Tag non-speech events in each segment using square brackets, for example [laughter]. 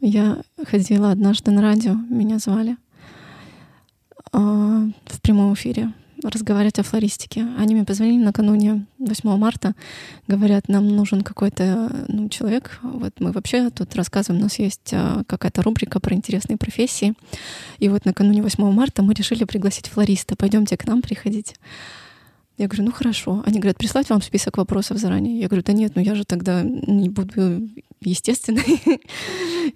Я ходила однажды на радио, меня звали э, в прямом эфире разговаривать о флористике. Они мне позвонили накануне 8 марта, говорят, нам нужен какой-то ну, человек. Вот мы вообще тут рассказываем, у нас есть а, какая-то рубрика про интересные профессии. И вот накануне 8 марта мы решили пригласить флориста. Пойдемте к нам приходить. Я говорю, ну хорошо. Они говорят, прислать вам список вопросов заранее. Я говорю, да нет, ну я же тогда не буду естественной. [laughs]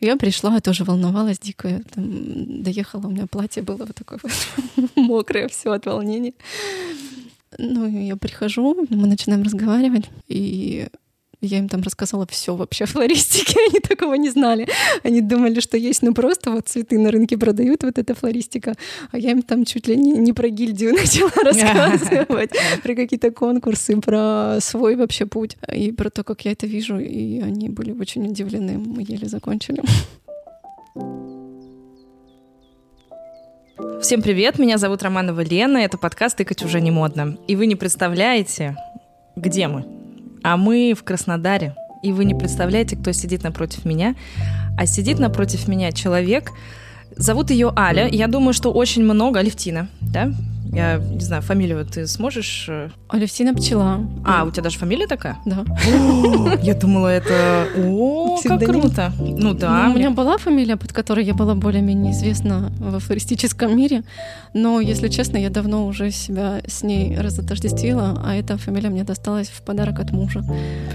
Я пришла, тоже волновалась дико. Там, доехала, у меня платье было вот такое вот [laughs] мокрое, все от волнения. Ну, я прихожу, мы начинаем разговаривать, и я им там рассказала все вообще о флористике, они такого не знали. Они думали, что есть, ну просто вот цветы на рынке продают, вот эта флористика. А я им там чуть ли не, не про гильдию [laughs] начала [laughs] рассказывать, про какие-то конкурсы, про свой вообще путь и про то, как я это вижу. И они были очень удивлены. Мы еле закончили. Всем привет, меня зовут Романова Лена, это подкаст «Тыкать уже не модно». И вы не представляете, где мы. А мы в Краснодаре. И вы не представляете, кто сидит напротив меня. А сидит напротив меня человек, зовут ее Аля. Я думаю, что очень много... Алевтина, да? Я не знаю, фамилию ты сможешь... Э, Алевтина Пчела. А, у тебя даже фамилия такая? Да. Я думала, это... О, как круто. Ну да. Ну, у меня была фамилия, под которой я была более-менее известна в флористическом мире, но, если честно, я давно уже себя с ней разотождествила, а эта фамилия мне досталась в подарок от мужа.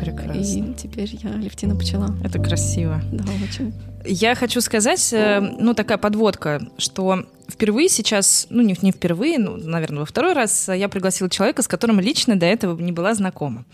Прекрасно. И теперь я Алевтина Пчела. Это красиво. Да, очень. Я хочу сказать, э, ну, такая подводка, что впервые сейчас, ну не, не впервые, ну, наверное, во второй раз я пригласила человека, с которым лично до этого не была знакома.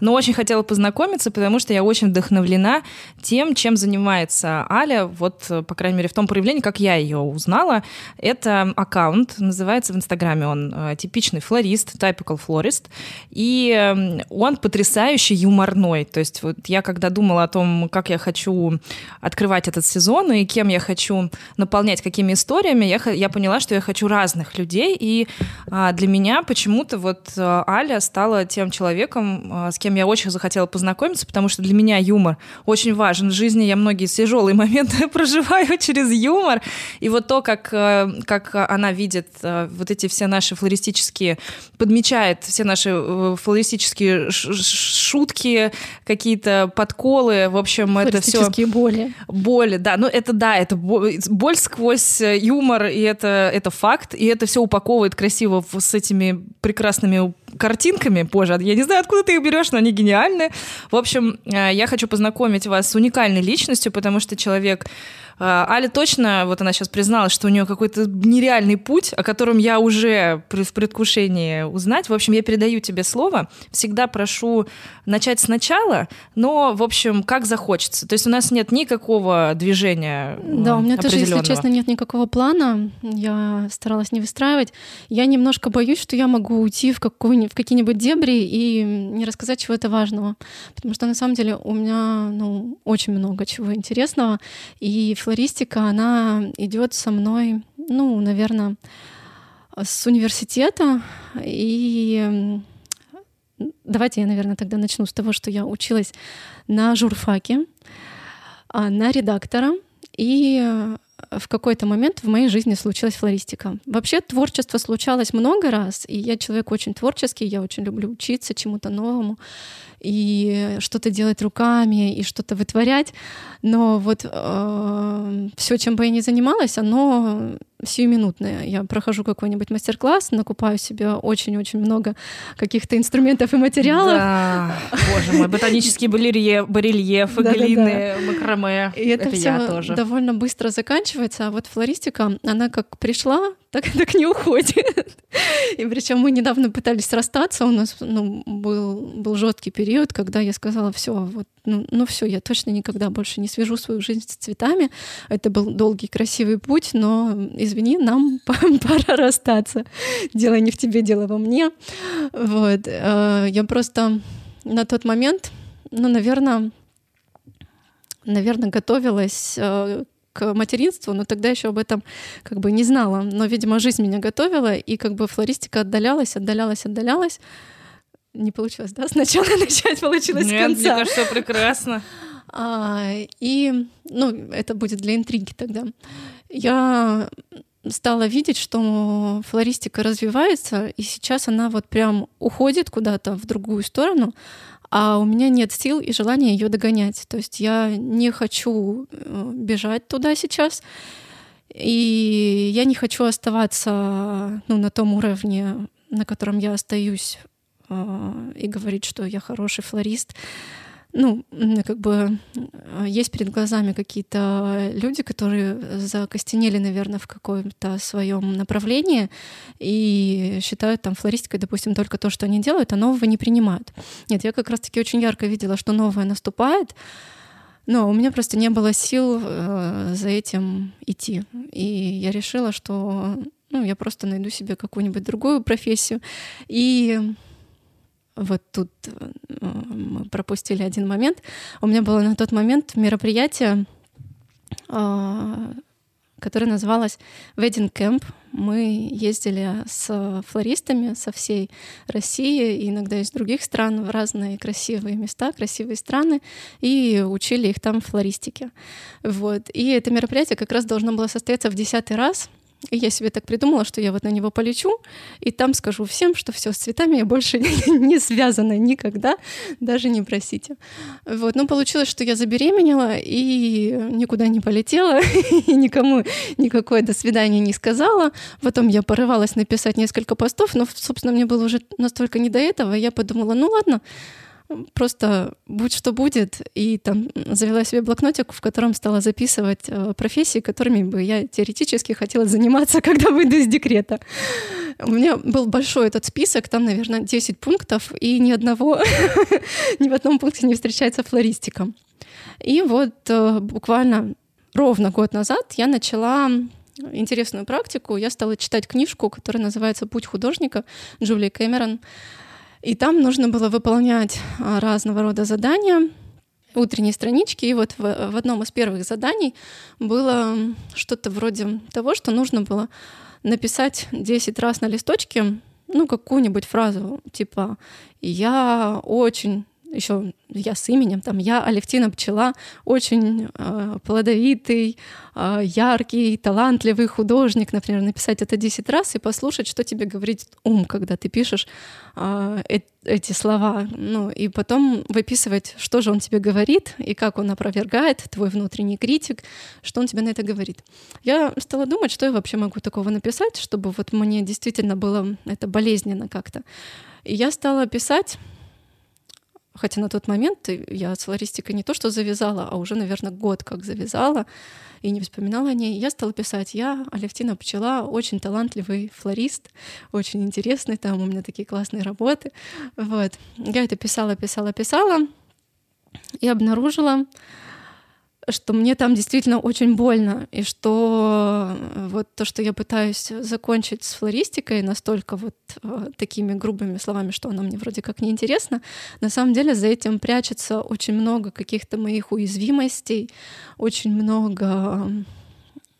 Но очень хотела познакомиться, потому что я очень вдохновлена тем, чем занимается Аля, вот, по крайней мере, в том проявлении, как я ее узнала. Это аккаунт, называется в Инстаграме он э, типичный флорист, typical florist, и эм, он потрясающе юморной. То есть вот я когда думала о том, как я хочу открывать этот сезон и кем я хочу наполнять, какими историями, я я поняла, что я хочу разных людей, и а, для меня почему-то вот а, Аля стала тем человеком, а, с кем я очень захотела познакомиться, потому что для меня юмор очень важен в жизни. Я многие тяжелые [laughs] моменты [laughs] проживаю через юмор, и вот то, как, а, как она видит вот эти все наши флористические, подмечает все наши флористические шутки, какие-то подколы, в общем, это все... боли. Боли, да, ну это да, это боль сквозь э, юмор, и это, это факт, и это все упаковывает красиво с этими прекрасными картинками. Боже, я не знаю, откуда ты их берешь, но они гениальны. В общем, э, я хочу познакомить вас с уникальной личностью, потому что человек а, Аля точно, вот она сейчас призналась, что у нее какой-то нереальный путь, о котором я уже в предвкушении узнать. В общем, я передаю тебе слово. Всегда прошу начать сначала, но, в общем, как захочется. То есть у нас нет никакого движения Да, у меня тоже, если честно, нет никакого плана. Я старалась не выстраивать. Я немножко боюсь, что я могу уйти в, в какие-нибудь дебри и не рассказать чего-то важного. Потому что, на самом деле, у меня ну, очень много чего интересного. И флористика, она идет со мной, ну, наверное, с университета. И давайте я, наверное, тогда начну с того, что я училась на журфаке, а, на редактора. И в какой-то момент в моей жизни случилась флористика. Вообще творчество случалось много раз, и я человек очень творческий, я очень люблю учиться чему-то новому и что-то делать руками, и что-то вытворять. Но вот э, все, чем бы я ни занималась, оно сиюминутное. Я прохожу какой-нибудь мастер-класс, накупаю себе очень-очень много каких-то инструментов и материалов. Да, боже мой, ботанические барельефы, глины, макраме. И это, это все тоже. довольно быстро заканчивается. А вот флористика, она как пришла, так, [laughs] так не уходит. И причем мы недавно пытались расстаться. У нас ну, был, был жесткий период, когда я сказала, все, вот, ну, ну все, я точно никогда больше не свяжу свою жизнь с цветами. Это был долгий, красивый путь, но извини, нам [laughs] пора расстаться. Дело не в тебе, дело во мне. Вот. Э, я просто на тот момент, ну, наверное, наверное, готовилась э, к материнству, но тогда еще об этом как бы не знала. Но, видимо, жизнь меня готовила, и как бы флористика отдалялась, отдалялась, отдалялась. Не получилось, да? Сначала [laughs] начать получилось Нет, с конца. мне кажется, прекрасно. А, и, ну, это будет для интриги тогда. Я стала видеть, что флористика развивается, и сейчас она вот прям уходит куда-то в другую сторону, а у меня нет сил и желания ее догонять. То есть я не хочу э, бежать туда сейчас, и я не хочу оставаться ну, на том уровне, на котором я остаюсь, э, и говорить, что я хороший флорист ну, как бы э, есть перед глазами какие-то люди, которые закостенели, наверное, в каком-то своем направлении и считают там флористикой, допустим, только то, что они делают, а нового не принимают. Нет, я как раз-таки очень ярко видела, что новое наступает, но у меня просто не было сил э, за этим идти. И я решила, что ну, я просто найду себе какую-нибудь другую профессию. И вот тут э, мы пропустили один момент. У меня было на тот момент мероприятие, а, которое называлось Wedding Camp. Мы ездили с флористами со всей России и иногда из других стран в разные красивые места, красивые страны, и учили их там флористике. Вот. И это мероприятие как раз должно было состояться в десятый раз — и я себе так придумала, что я вот на него полечу, и там скажу всем, что все с цветами я больше [laughs] не связана никогда, даже не просите. Вот, но получилось, что я забеременела и никуда не полетела, [laughs] и никому никакое до свидания не сказала. Потом я порывалась написать несколько постов, но, собственно, мне было уже настолько не до этого, я подумала, ну ладно, просто будь что будет, и там завела себе блокнотик, в котором стала записывать э, профессии, которыми бы я теоретически хотела заниматься, [laughs] когда выйду из декрета. У меня был большой этот список, там, наверное, 10 пунктов, и ни одного, [laughs] ни в одном пункте не встречается флористика. И вот э, буквально ровно год назад я начала интересную практику. Я стала читать книжку, которая называется «Путь художника» Джулии Кэмерон. И там нужно было выполнять а, разного рода задания, утренние странички. И вот в, в одном из первых заданий было что-то вроде того, что нужно было написать 10 раз на листочке, ну, какую-нибудь фразу, типа «Я очень еще я с именем, там я Алевтина Пчела, очень э, плодовитый, э, яркий, талантливый художник, например, написать это 10 раз и послушать, что тебе говорит ум, когда ты пишешь э, эти слова, ну и потом выписывать, что же он тебе говорит и как он опровергает, твой внутренний критик, что он тебе на это говорит. Я стала думать, что я вообще могу такого написать, чтобы вот мне действительно было это болезненно как-то. И я стала писать Хотя на тот момент я с флористикой не то что завязала, а уже, наверное, год как завязала и не вспоминала о ней. Я стала писать, я Алевтина Пчела, очень талантливый флорист, очень интересный, там у меня такие классные работы. Вот. Я это писала, писала, писала и обнаружила, что мне там действительно очень больно, и что э, вот то, что я пытаюсь закончить с флористикой настолько вот э, такими грубыми словами, что оно мне вроде как неинтересно, на самом деле за этим прячется очень много каких-то моих уязвимостей, очень много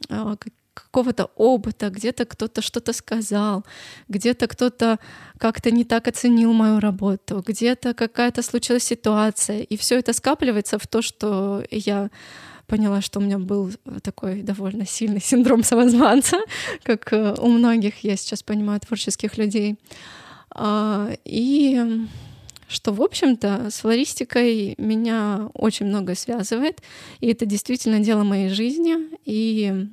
э, какого-то опыта, где-то кто-то что-то сказал, где-то кто-то как-то не так оценил мою работу, где-то какая-то случилась ситуация, и все это скапливается в то, что я поняла, что у меня был такой довольно сильный [laughs] синдром самозванца, [laughs] как э, у многих, я сейчас понимаю, творческих людей. А, и что, в общем-то, с флористикой меня очень много связывает, и это действительно дело моей жизни, и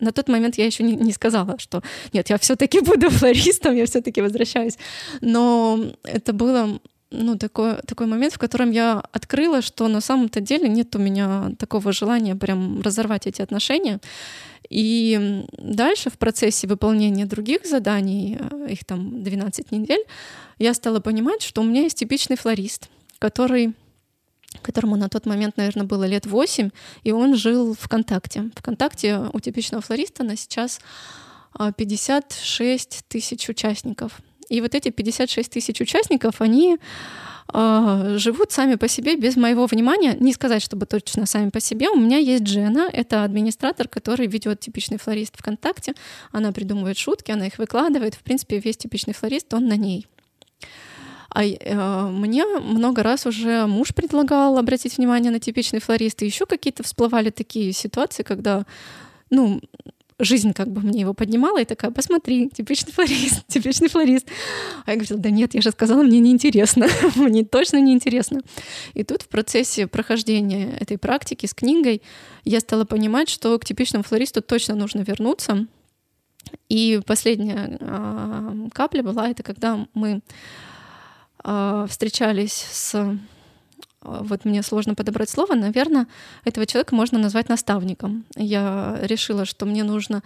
на тот момент я еще не, не сказала, что нет, я все-таки буду флористом, я все-таки возвращаюсь. Но это было ну, такой, такой момент, в котором я открыла, что на самом-то деле нет у меня такого желания прям разорвать эти отношения. И дальше в процессе выполнения других заданий, э, их там 12 недель, я стала понимать, что у меня есть типичный флорист, который которому на тот момент, наверное, было лет 8, и он жил ВКонтакте. ВКонтакте у типичного флориста на сейчас 56 а, тысяч участников. И вот эти 56 тысяч участников, они э, живут сами по себе без моего внимания. Не сказать, чтобы точно сами по себе. У меня есть Джена, это администратор, который ведет типичный флорист ВКонтакте. Она придумывает шутки, она их выкладывает. В принципе, весь типичный флорист, он на ней. А э, мне много раз уже муж предлагал обратить внимание на типичный флорист, и еще какие-то всплывали такие ситуации, когда, ну, жизнь как бы мне его поднимала и такая, посмотри, типичный флорист, [laughs] типичный флорист. А я говорила, да нет, я же сказала, мне неинтересно, [laughs] мне точно неинтересно. И тут в процессе прохождения этой практики с книгой я стала понимать, что к типичному флористу точно нужно вернуться. И последняя э, капля была, это когда мы встречались с а, вот мне сложно подобрать слово, наверное, этого человека можно назвать наставником. Я решила, что мне нужно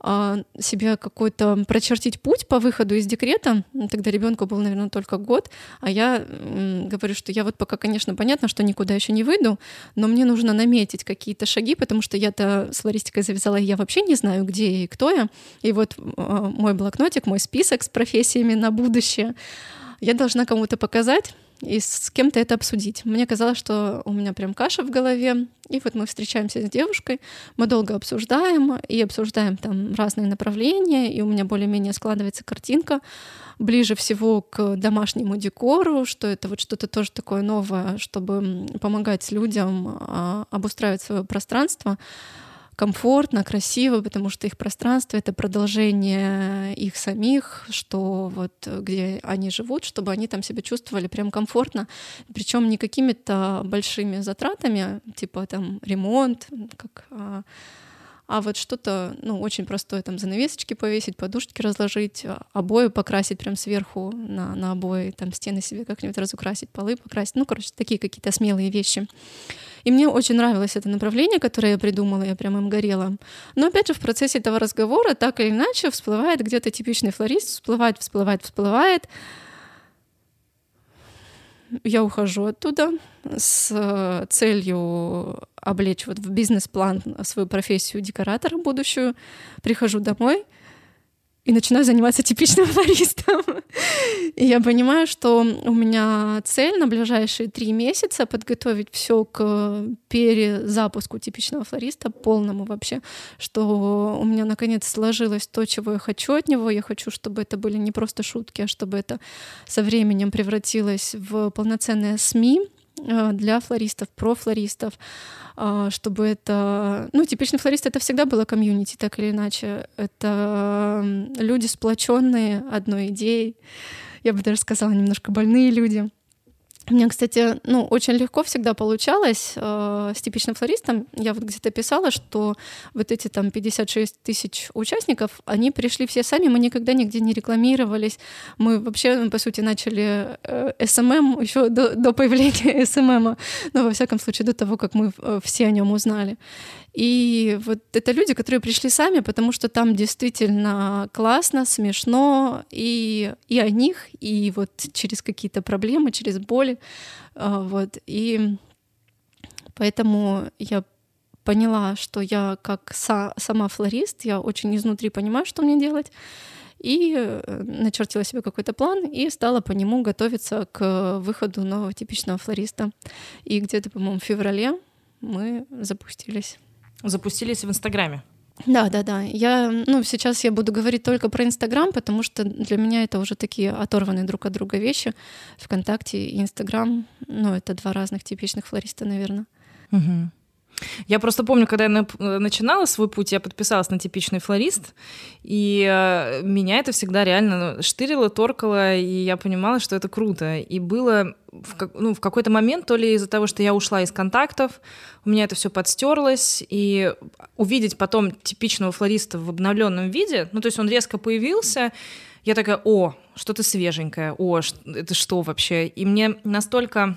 а, себе какой-то прочертить путь по выходу из декрета. Тогда ребенку был, наверное, только год, а я говорю, что я вот пока, конечно, понятно, что никуда еще не выйду, но мне нужно наметить какие-то шаги, потому что я-то с флористикой завязала, и я вообще не знаю, где я и кто я. И вот а, мой блокнотик, мой список с профессиями на будущее я должна кому-то показать, и с кем-то это обсудить. Мне казалось, что у меня прям каша в голове, и вот мы встречаемся с девушкой, мы долго обсуждаем, и обсуждаем там разные направления, и у меня более-менее складывается картинка ближе всего к домашнему декору, что это вот что-то тоже такое новое, чтобы помогать людям а, обустраивать свое пространство комфортно, красиво, потому что их пространство — это продолжение их самих, что вот где они живут, чтобы они там себя чувствовали прям комфортно, причем не какими-то большими затратами, типа там ремонт, как а, а вот что-то, ну, очень простое, там, занавесочки повесить, подушки разложить, обои покрасить прям сверху на, на обои, там, стены себе как-нибудь разукрасить, полы покрасить, ну, короче, такие какие-то смелые вещи. И мне очень нравилось это направление, которое я придумала, я прям им горела. Но опять же, в процессе этого разговора так или иначе всплывает где-то типичный флорист, всплывает, всплывает, всплывает. Я ухожу оттуда с целью облечь вот в бизнес-план свою профессию декоратора будущую. Прихожу домой — и начинаю заниматься типичным [laughs] флористом. И я понимаю, что у меня цель на ближайшие три месяца подготовить все к перезапуску типичного флориста, полному вообще, что у меня наконец сложилось то, чего я хочу от него. Я хочу, чтобы это были не просто шутки, а чтобы это со временем превратилось в полноценные СМИ, для флористов, про флористов, а, чтобы это... Ну, типичный флорист — это всегда было комьюнити, так или иначе. Это люди, сплоченные одной идеей. Я бы даже сказала, немножко больные люди — мне, кстати, ну, очень легко всегда получалось э, с типичным флористом. Я вот где-то писала, что вот эти там 56 тысяч участников, они пришли все сами, мы никогда нигде не рекламировались. Мы вообще, по сути, начали э, SMM еще до, до появления [laughs] SMM, но во всяком случае до того, как мы э, все о нем узнали. И вот это люди, которые пришли сами, потому что там действительно классно, смешно и, и о них, и вот через какие-то проблемы, через боли. А, вот. И поэтому я поняла, что я как са- сама флорист, я очень изнутри понимаю, что мне делать, и э, начертила себе какой-то план и стала по нему готовиться к выходу нового типичного флориста. И где-то, по-моему, в феврале мы запустились запустились в Инстаграме. Да, да, да. Я, ну, сейчас я буду говорить только про Инстаграм, потому что для меня это уже такие оторванные друг от друга вещи. ВКонтакте и Инстаграм, ну, это два разных типичных флориста, наверное. Угу. Я просто помню, когда я э, начинала свой путь, я подписалась на типичный флорист, и э, меня это всегда реально ну, штырило, торкало, и я понимала, что это круто. И было в, ну, в какой-то момент, то ли из-за того, что я ушла из контактов, у меня это все подстерлось, и увидеть потом типичного флориста в обновленном виде, ну, то есть он резко появился, я такая, о, что-то свеженькое, о, это что вообще? И мне настолько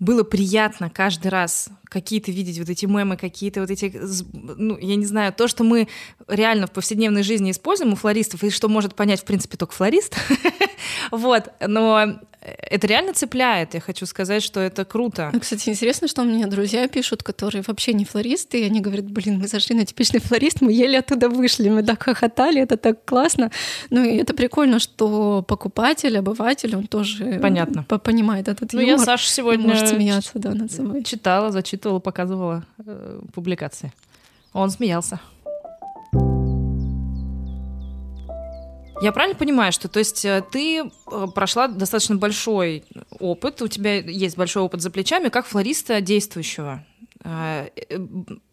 было приятно каждый раз какие-то видеть вот эти мемы, какие-то вот эти, ну, я не знаю, то, что мы реально в повседневной жизни используем у флористов, и что может понять, в принципе, только флорист, [laughs] вот, но это реально цепляет. Я хочу сказать, что это круто. Ну, кстати, интересно, что мне друзья пишут, которые вообще не флористы, и они говорят, блин, мы зашли на типичный флорист, мы еле оттуда вышли, мы так хохотали, это так классно. Ну и это прикольно, что покупатель, обыватель, он тоже Понятно. понимает этот ну, юмор. я Саша сегодня может смеяться да, над собой. читала, зачитывала, показывала э, публикации. Он смеялся. Я правильно понимаю, что то есть э, ты э, прошла достаточно большой опыт, у тебя есть большой опыт за плечами, как флориста действующего?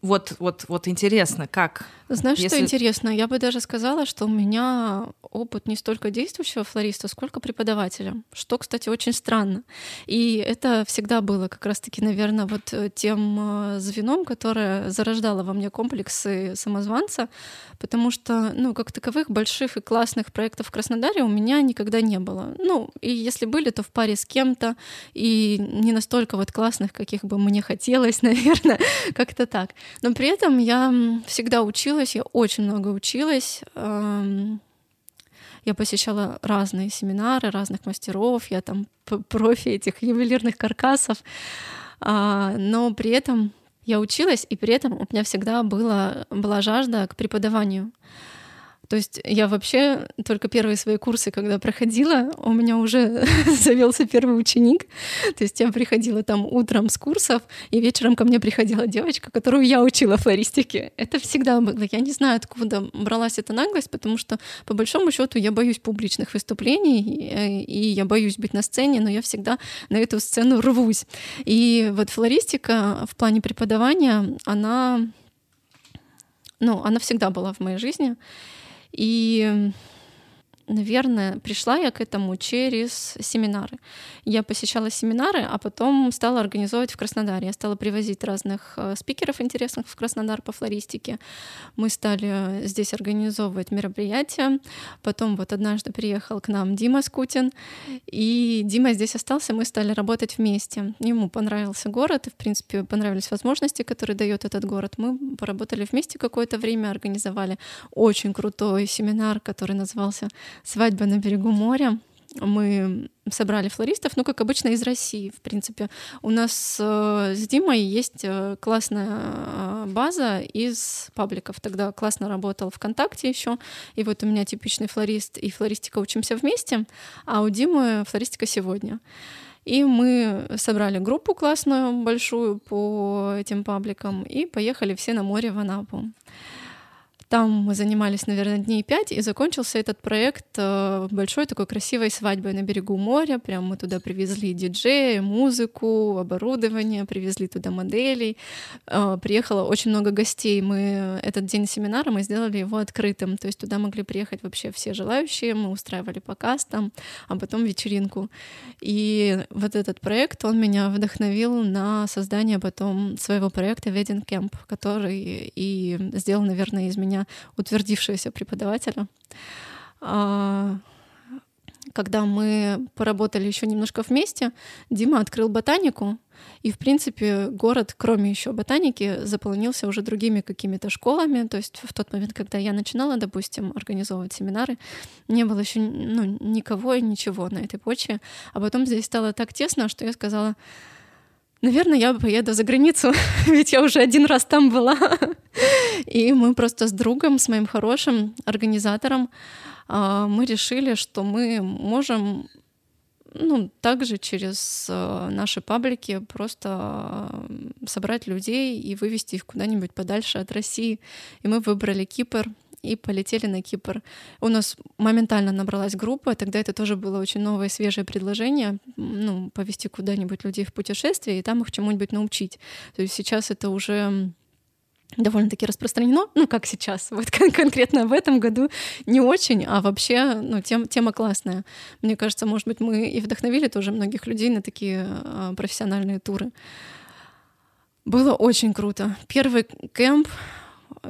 Э, вот, вот, вот интересно, как? Знаешь, Если... что интересно? Я бы даже сказала, что у меня опыт не столько действующего флориста, сколько преподавателя, что, кстати, очень странно. И это всегда было как раз-таки, наверное, вот тем э, звеном, которое зарождало во мне комплексы самозванца, потому что, ну, как таковых больших и классных проектов в Краснодаре у меня никогда не было. Ну, и если были, то в паре с кем-то, и не настолько вот классных, каких бы мне хотелось, [laughs] наверное, как-то так. Но при этом я всегда училась, я очень много училась. Я посещала разные семинары разных мастеров, я там профи этих ювелирных каркасов, а, но при этом я училась, и при этом у меня всегда была, была жажда к преподаванию. То есть я вообще только первые свои курсы, когда проходила, у меня уже [laughs] завелся первый ученик. То есть я приходила там утром с курсов, и вечером ко мне приходила девочка, которую я учила флористике. Это всегда было. Я не знаю, откуда бралась эта наглость, потому что по большому счету я боюсь публичных выступлений, и я боюсь быть на сцене, но я всегда на эту сцену рвусь. И вот флористика в плане преподавания, она ну, она всегда была в моей жизни. И наверное, пришла я к этому через семинары. Я посещала семинары, а потом стала организовывать в Краснодаре. Я стала привозить разных э, спикеров интересных в Краснодар по флористике. Мы стали здесь организовывать мероприятия. Потом вот однажды приехал к нам Дима Скутин, и Дима здесь остался, мы стали работать вместе. Ему понравился город, и, в принципе, понравились возможности, которые дает этот город. Мы поработали вместе какое-то время, организовали очень крутой семинар, который назывался свадьба на берегу моря. Мы собрали флористов, ну, как обычно, из России, в принципе. У нас э, с Димой есть э, классная э, база из пабликов. Тогда классно работал ВКонтакте еще. И вот у меня типичный флорист и флористика учимся вместе, а у Димы флористика сегодня. И мы собрали группу классную, большую по этим пабликам, и поехали все на море в Анапу. Там мы занимались, наверное, дней пять, и закончился этот проект э, большой такой красивой свадьбой на берегу моря. Прям мы туда привезли диджея, музыку, оборудование, привезли туда моделей. Э, приехало очень много гостей. Мы этот день семинара мы сделали его открытым, то есть туда могли приехать вообще все желающие. Мы устраивали показ там, а потом вечеринку. И вот этот проект, он меня вдохновил на создание потом своего проекта Wedding Camp, который и сделал, наверное, из меня утвердившегося преподавателя. А, когда мы поработали еще немножко вместе, Дима открыл ботанику, и, в принципе, город, кроме еще ботаники, заполнился уже другими какими-то школами. То есть в тот момент, когда я начинала, допустим, организовывать семинары, не было еще ну, никого и ничего на этой почве. А потом здесь стало так тесно, что я сказала, наверное, я поеду за границу, [laughs] ведь я уже один раз там была. И мы просто с другом, с моим хорошим организатором, а, мы решили, что мы можем ну, также через э, наши паблики просто собрать людей и вывести их куда-нибудь подальше от России. И мы выбрали Кипр, и полетели на Кипр. У нас моментально набралась группа, тогда это тоже было очень новое, свежее предложение, ну, повести куда-нибудь людей в путешествие и там их чему-нибудь научить. То есть сейчас это уже довольно-таки распространено, ну, как сейчас, [laughs] вот кон- конкретно в этом году не очень, а вообще, ну, тем, тема классная. Мне кажется, может быть, мы и вдохновили тоже многих людей на такие э, профессиональные туры. Было очень круто. Первый кемп,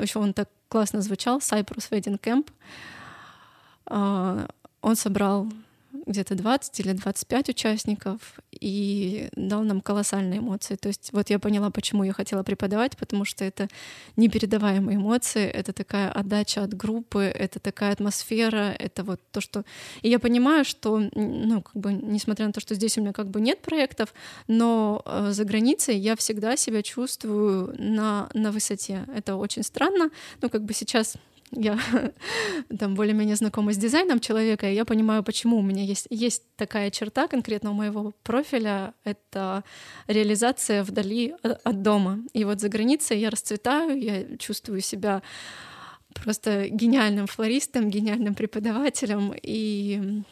еще он так классно звучал, Cyprus Wedding Camp. А, он собрал где-то 20 или 25 участников и дал нам колоссальные эмоции. То есть вот я поняла, почему я хотела преподавать, потому что это непередаваемые эмоции, это такая отдача от группы, это такая атмосфера, это вот то, что... И я понимаю, что, ну, как бы, несмотря на то, что здесь у меня как бы нет проектов, но э, за границей я всегда себя чувствую на, на высоте. Это очень странно. Ну, как бы сейчас я [laughs] там более-менее знакома с дизайном человека, и я понимаю, почему у меня есть, есть такая черта конкретно у моего профиля — это реализация вдали от дома. И вот за границей я расцветаю, я чувствую себя просто гениальным флористом, гениальным преподавателем. И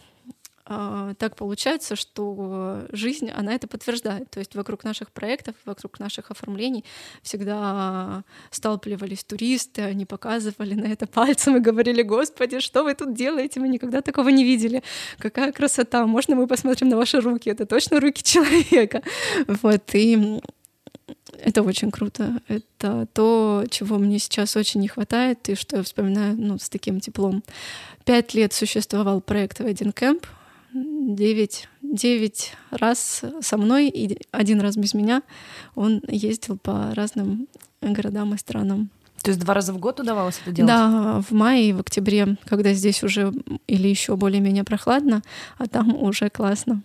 так получается, что жизнь, она это подтверждает. То есть вокруг наших проектов, вокруг наших оформлений всегда сталкивались туристы, они показывали на это пальцем и говорили, господи, что вы тут делаете, мы никогда такого не видели, какая красота, можно мы посмотрим на ваши руки, это точно руки человека. Вот, и это очень круто. Это то, чего мне сейчас очень не хватает, и что я вспоминаю ну, с таким теплом. Пять лет существовал проект Wedding Camp, девять, девять раз со мной и один раз без меня он ездил по разным городам и странам. То есть два раза в год удавалось это делать? Да, в мае и в октябре, когда здесь уже или еще более-менее прохладно, а там уже классно.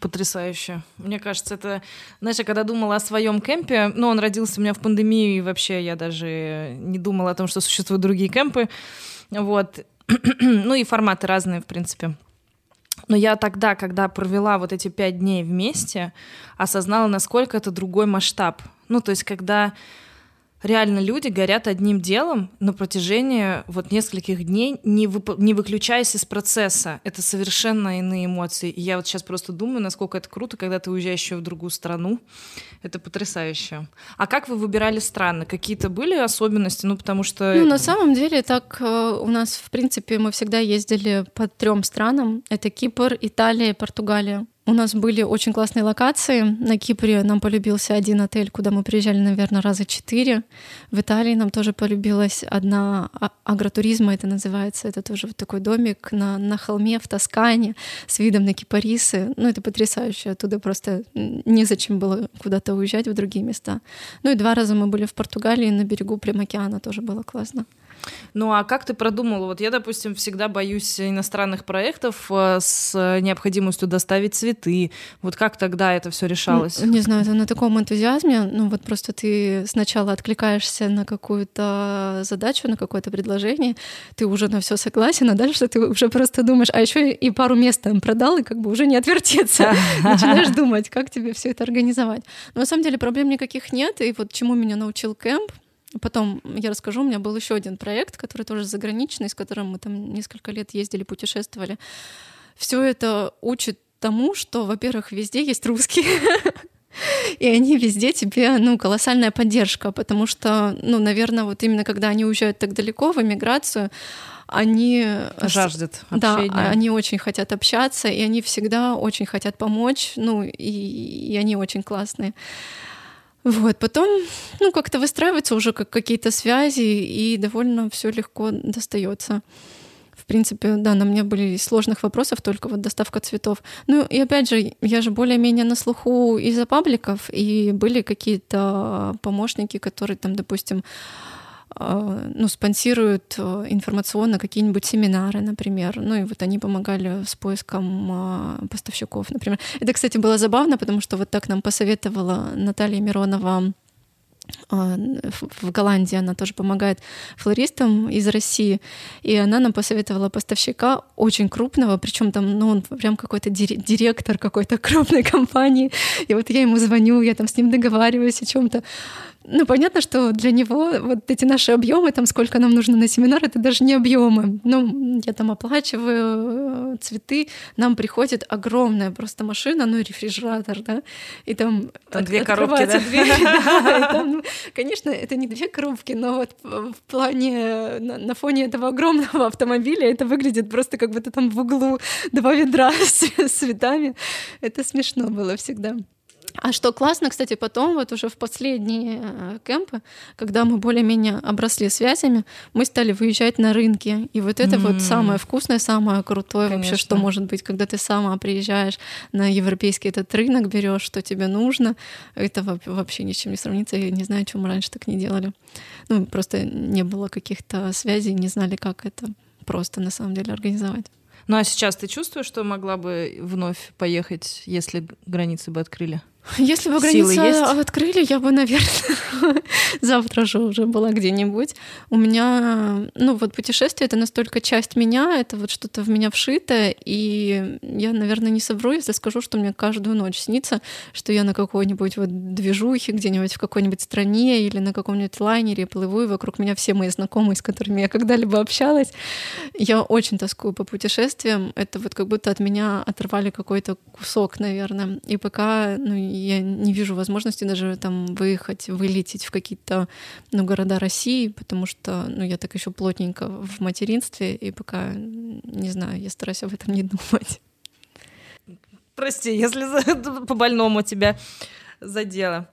Потрясающе. Мне кажется, это, знаешь, я когда думала о своем кемпе, ну, он родился у меня в пандемию, и вообще я даже не думала о том, что существуют другие кемпы. Вот. [clears throat] ну и форматы разные, в принципе. Но я тогда, когда провела вот эти пять дней вместе, осознала, насколько это другой масштаб. Ну, то есть, когда реально люди горят одним делом на протяжении вот нескольких дней, не, вып- не выключаясь из процесса. Это совершенно иные эмоции. И я вот сейчас просто думаю, насколько это круто, когда ты уезжаешь еще в другую страну. Это потрясающе. А как вы выбирали страны? Какие-то были особенности? Ну, потому что... Ну, на самом деле, так э, у нас, в принципе, мы всегда ездили по трем странам. Это Кипр, Италия, Португалия. У нас были очень классные локации. На Кипре нам полюбился один отель, куда мы приезжали, наверное, раза четыре. В Италии нам тоже полюбилась одна а, агротуризма, это называется. Это тоже вот такой домик на, на холме в Тоскане с видом на кипарисы. Ну, это потрясающе. Оттуда просто незачем было куда-то уезжать в другие места. Ну и два раза мы были в Португалии на берегу прямо океана, тоже было классно. Ну а как ты продумала? Вот я, допустим, всегда боюсь иностранных проектов э, с необходимостью доставить цветы. Вот как тогда это все решалось? Ну, не знаю, это на таком энтузиазме. Ну вот просто ты сначала откликаешься на какую-то задачу, на какое-то предложение, ты уже на все согласен, а дальше ты уже просто думаешь, а еще и пару мест там продал, и как бы уже не отвертеться. [laughs] Начинаешь думать, как тебе все это организовать. Но на самом деле проблем никаких нет, и вот чему меня научил Кэмп, Потом я расскажу, у меня был еще один проект, который тоже заграничный, с которым мы там несколько лет ездили, путешествовали. Все это учит тому, что, во-первых, везде есть русские, [laughs] и они везде тебе, ну, колоссальная поддержка, потому что, ну, наверное, вот именно когда они уезжают так далеко в эмиграцию, они жаждут общения. Да, они очень хотят общаться, и они всегда очень хотят помочь, ну, и, и они очень классные. Вот, потом, ну, как-то выстраиваются уже как какие-то связи, и довольно все легко достается. В принципе, да, на мне были сложных вопросов, только вот доставка цветов. Ну, и опять же, я же более-менее на слуху из-за пабликов, и были какие-то помощники, которые там, допустим, ну, спонсируют э, информационно какие-нибудь семинары, например. Ну и вот они помогали с поиском а, поставщиков, например. Это, кстати, было забавно, потому что вот так нам посоветовала Наталья Миронова а, в Голландии она тоже помогает флористам из России, и она нам посоветовала поставщика очень крупного, причем там, ну, он прям какой-то директор какой-то [laughs] крупной компании, и вот я ему звоню, я там с ним договариваюсь о чем-то, ну, понятно, что для него вот эти наши объемы, там сколько нам нужно на семинар, это даже не объемы. Ну, я там оплачиваю э, цветы, нам приходит огромная просто машина, ну, рефрижератор, да, и там, там две коробки, да? Двери, [laughs] да, и там, ну, конечно, это не две коробки, но вот в плане, на, на фоне этого огромного автомобиля это выглядит просто как будто там в углу два ведра с, [laughs] с цветами. Это смешно было всегда. А что классно, кстати, потом, вот уже в последние э, кемпы, когда мы более-менее обросли связями, мы стали выезжать на рынки. И вот это mm. вот самое вкусное, самое крутое Конечно. вообще, что может быть, когда ты сама приезжаешь на европейский этот рынок, берешь, что тебе нужно. Это вообще ни с чем не сравнится. Я не знаю, чем мы раньше так не делали. Ну, просто не было каких-то связей, не знали, как это просто на самом деле организовать. Ну а сейчас ты чувствуешь, что могла бы вновь поехать, если границы бы открыли? Если бы границы открыли, я бы, наверное, [laughs] завтра же уже была где-нибудь. У меня, ну вот путешествие — это настолько часть меня, это вот что-то в меня вшито, и я, наверное, не совру, если скажу, что мне каждую ночь снится, что я на какой-нибудь вот движухе где-нибудь в какой-нибудь стране или на каком-нибудь лайнере плыву, и вокруг меня все мои знакомые, с которыми я когда-либо общалась. Я очень тоскую по путешествиям. Это вот как будто от меня оторвали какой-то кусок, наверное. И пока ну, я не вижу возможности даже там выехать, вылететь в какие-то ну, города России, потому что ну, я так еще плотненько в материнстве, и пока, не знаю, я стараюсь об этом не думать. Прости, если [laughs] по больному тебя задело.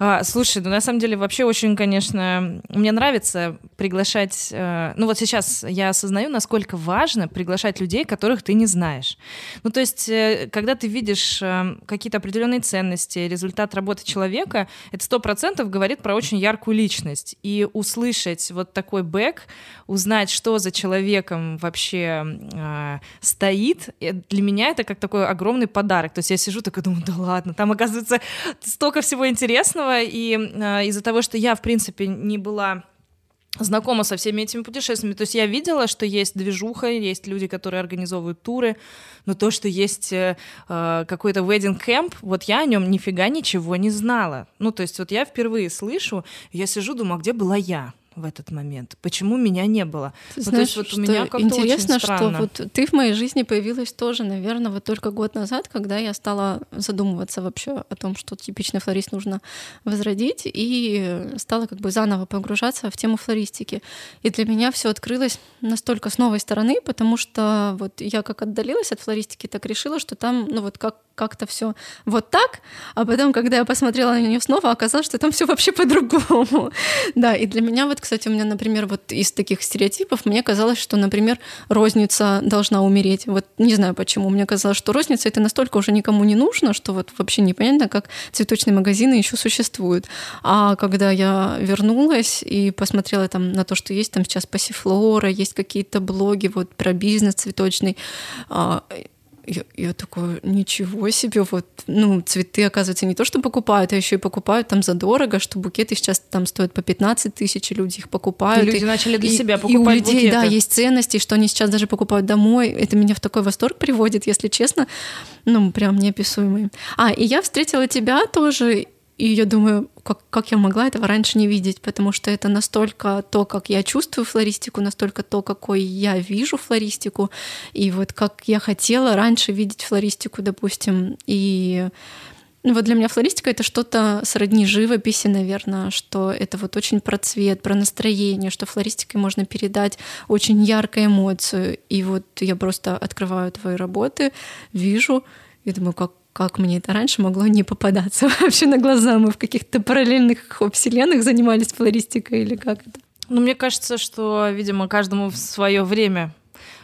А, слушай, ну на самом деле вообще очень, конечно, мне нравится приглашать. Э, ну вот сейчас я осознаю, насколько важно приглашать людей, которых ты не знаешь. Ну то есть, э, когда ты видишь э, какие-то определенные ценности, результат работы человека, это сто процентов говорит про очень яркую личность. И услышать вот такой бэк, узнать, что за человеком вообще э, стоит, для меня это как такой огромный подарок. То есть я сижу такая думаю, да ладно, там оказывается столько всего интересного интересного, и э, из-за того, что я, в принципе, не была знакома со всеми этими путешествиями. То есть я видела, что есть движуха, есть люди, которые организовывают туры, но то, что есть э, э какой-то wedding camp, вот я о нем нифига ничего не знала. Ну, то есть вот я впервые слышу, я сижу, думаю, а где была я? В этот момент? Почему меня не было? Ты ну, знаешь, то есть вот у меня как-то интересно, очень странно. что вот ты в моей жизни появилась тоже, наверное, вот только год назад, когда я стала задумываться вообще о том, что типичный флорист нужно возродить, и стала как бы заново погружаться в тему флористики. И для меня все открылось настолько с новой стороны, потому что вот я как отдалилась от флористики, так решила, что там, ну вот как как-то все вот так, а потом, когда я посмотрела на нее снова, оказалось, что там все вообще по-другому. [laughs] да, и для меня вот, кстати, у меня, например, вот из таких стереотипов мне казалось, что, например, розница должна умереть. Вот не знаю почему. Мне казалось, что розница это настолько уже никому не нужно, что вот вообще непонятно, как цветочные магазины еще существуют. А когда я вернулась и посмотрела там на то, что есть там сейчас пассифлора, есть какие-то блоги вот про бизнес цветочный, а, я, я такой, ничего себе, вот, ну, цветы, оказывается, не то, что покупают, а еще и покупают там задорого, что букеты сейчас там стоят по 15 тысяч, и люди их покупают. И люди и, начали для и, себя покупать И у людей, букеты. да, есть ценности, что они сейчас даже покупают домой. Это меня в такой восторг приводит, если честно. Ну, прям неописуемый. А, и я встретила тебя тоже, и я думаю, как, как я могла этого раньше не видеть, потому что это настолько то, как я чувствую флористику, настолько то, какой я вижу флористику, и вот как я хотела раньше видеть флористику, допустим, и ну, вот для меня флористика — это что-то сродни живописи, наверное, что это вот очень про цвет, про настроение, что флористикой можно передать очень яркую эмоцию. И вот я просто открываю твои работы, вижу, и думаю, как как мне это раньше могло не попадаться [laughs] вообще на глаза? Мы в каких-то параллельных вселенных занимались флористикой или как это? Ну, мне кажется, что, видимо, каждому в свое время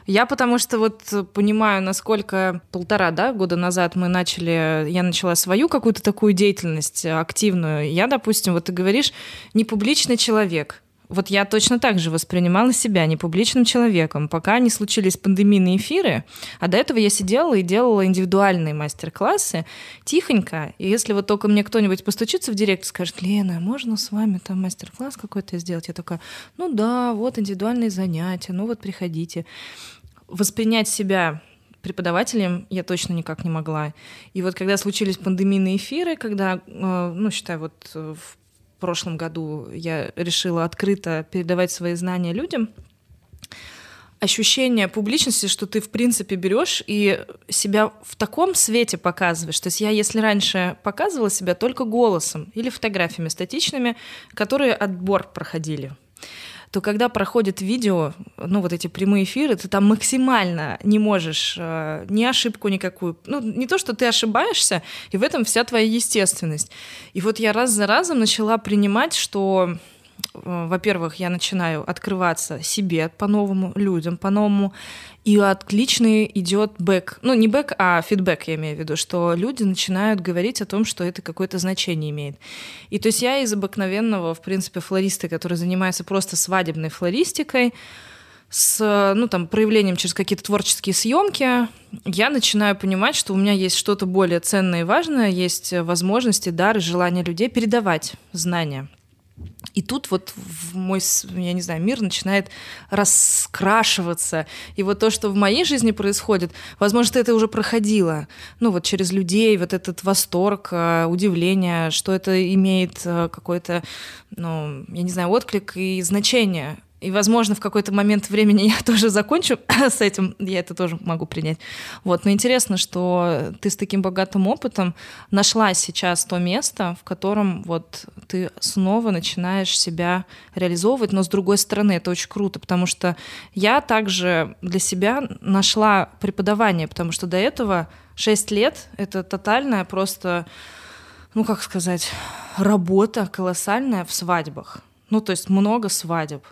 я потому что вот понимаю, насколько полтора да, года назад мы начали, я начала свою какую-то такую деятельность активную. Я, допустим, вот ты говоришь, не публичный человек. Вот я точно так же воспринимала себя непубличным человеком, пока не случились пандемийные эфиры, а до этого я сидела и делала индивидуальные мастер-классы тихонько, и если вот только мне кто-нибудь постучится в директ и скажет, Лена, можно с вами там мастер-класс какой-то сделать? Я такая, ну да, вот индивидуальные занятия, ну вот приходите. Воспринять себя преподавателем я точно никак не могла. И вот когда случились пандемийные эфиры, когда, э, ну, считай, вот в прошлом году я решила открыто передавать свои знания людям, ощущение публичности, что ты, в принципе, берешь и себя в таком свете показываешь. То есть я, если раньше показывала себя только голосом или фотографиями статичными, которые отбор проходили, то когда проходит видео, ну вот эти прямые эфиры, ты там максимально не можешь э, ни ошибку никакую, ну не то, что ты ошибаешься, и в этом вся твоя естественность. И вот я раз за разом начала принимать, что Э, во-первых, я начинаю открываться себе по-новому, людям по-новому, и отличный идет бэк, ну не бэк, а фидбэк я имею в виду, что люди начинают говорить о том, что это какое-то значение имеет. И то есть я из обыкновенного, в принципе, флориста, который занимается просто свадебной флористикой, с ну, там, проявлением через какие-то творческие съемки, я начинаю понимать, что у меня есть что-то более ценное и важное, есть возможности, дары, желание людей передавать знания. И тут вот в мой, я не знаю, мир начинает раскрашиваться. И вот то, что в моей жизни происходит, возможно, ты это уже проходило. Ну вот через людей, вот этот восторг, э, удивление, что это имеет э, какой-то, ну, я не знаю, отклик и значение. И, возможно, в какой-то момент времени [laughs] я тоже закончу [laughs] с этим, я это тоже могу принять. Вот. Но интересно, что ты с таким богатым опытом нашла сейчас то место, в котором вот ты снова начинаешь себя реализовывать, но с другой стороны, это очень круто, потому что я также для себя нашла преподавание, потому что до этого 6 лет — это тотальная просто, ну, как сказать, работа колоссальная в свадьбах. Ну, то есть много свадеб.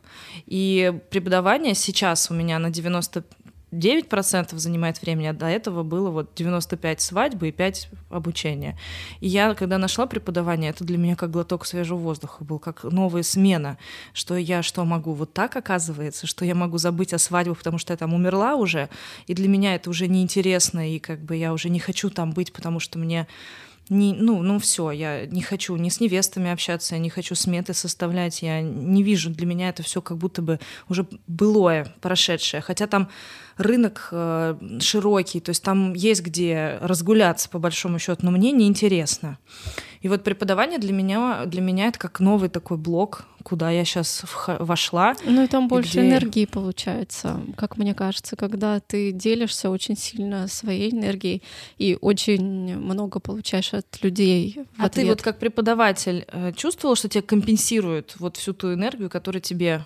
И преподавание сейчас у меня на 99% занимает времени, а до этого было вот 95 свадьбы и 5 обучения. И я, когда нашла преподавание, это для меня как глоток свежего воздуха был, как новая смена, что я что могу вот так оказывается, что я могу забыть о свадьбах, потому что я там умерла уже, и для меня это уже неинтересно, и как бы я уже не хочу там быть, потому что мне не, ну, ну все, я не хочу ни с невестами общаться, я не хочу сметы составлять, я не вижу, для меня это все как будто бы уже былое, прошедшее. Хотя там рынок э, широкий, то есть там есть где разгуляться по большому счету, но мне неинтересно. И вот преподавание для меня, для меня это как новый такой блок, куда я сейчас вошла. Ну и там больше где... энергии получается, как мне кажется, когда ты делишься очень сильно своей энергией и очень много получаешь от людей. а ответ. ты вот как преподаватель э, чувствовал, что тебе компенсируют вот всю ту энергию, которую тебе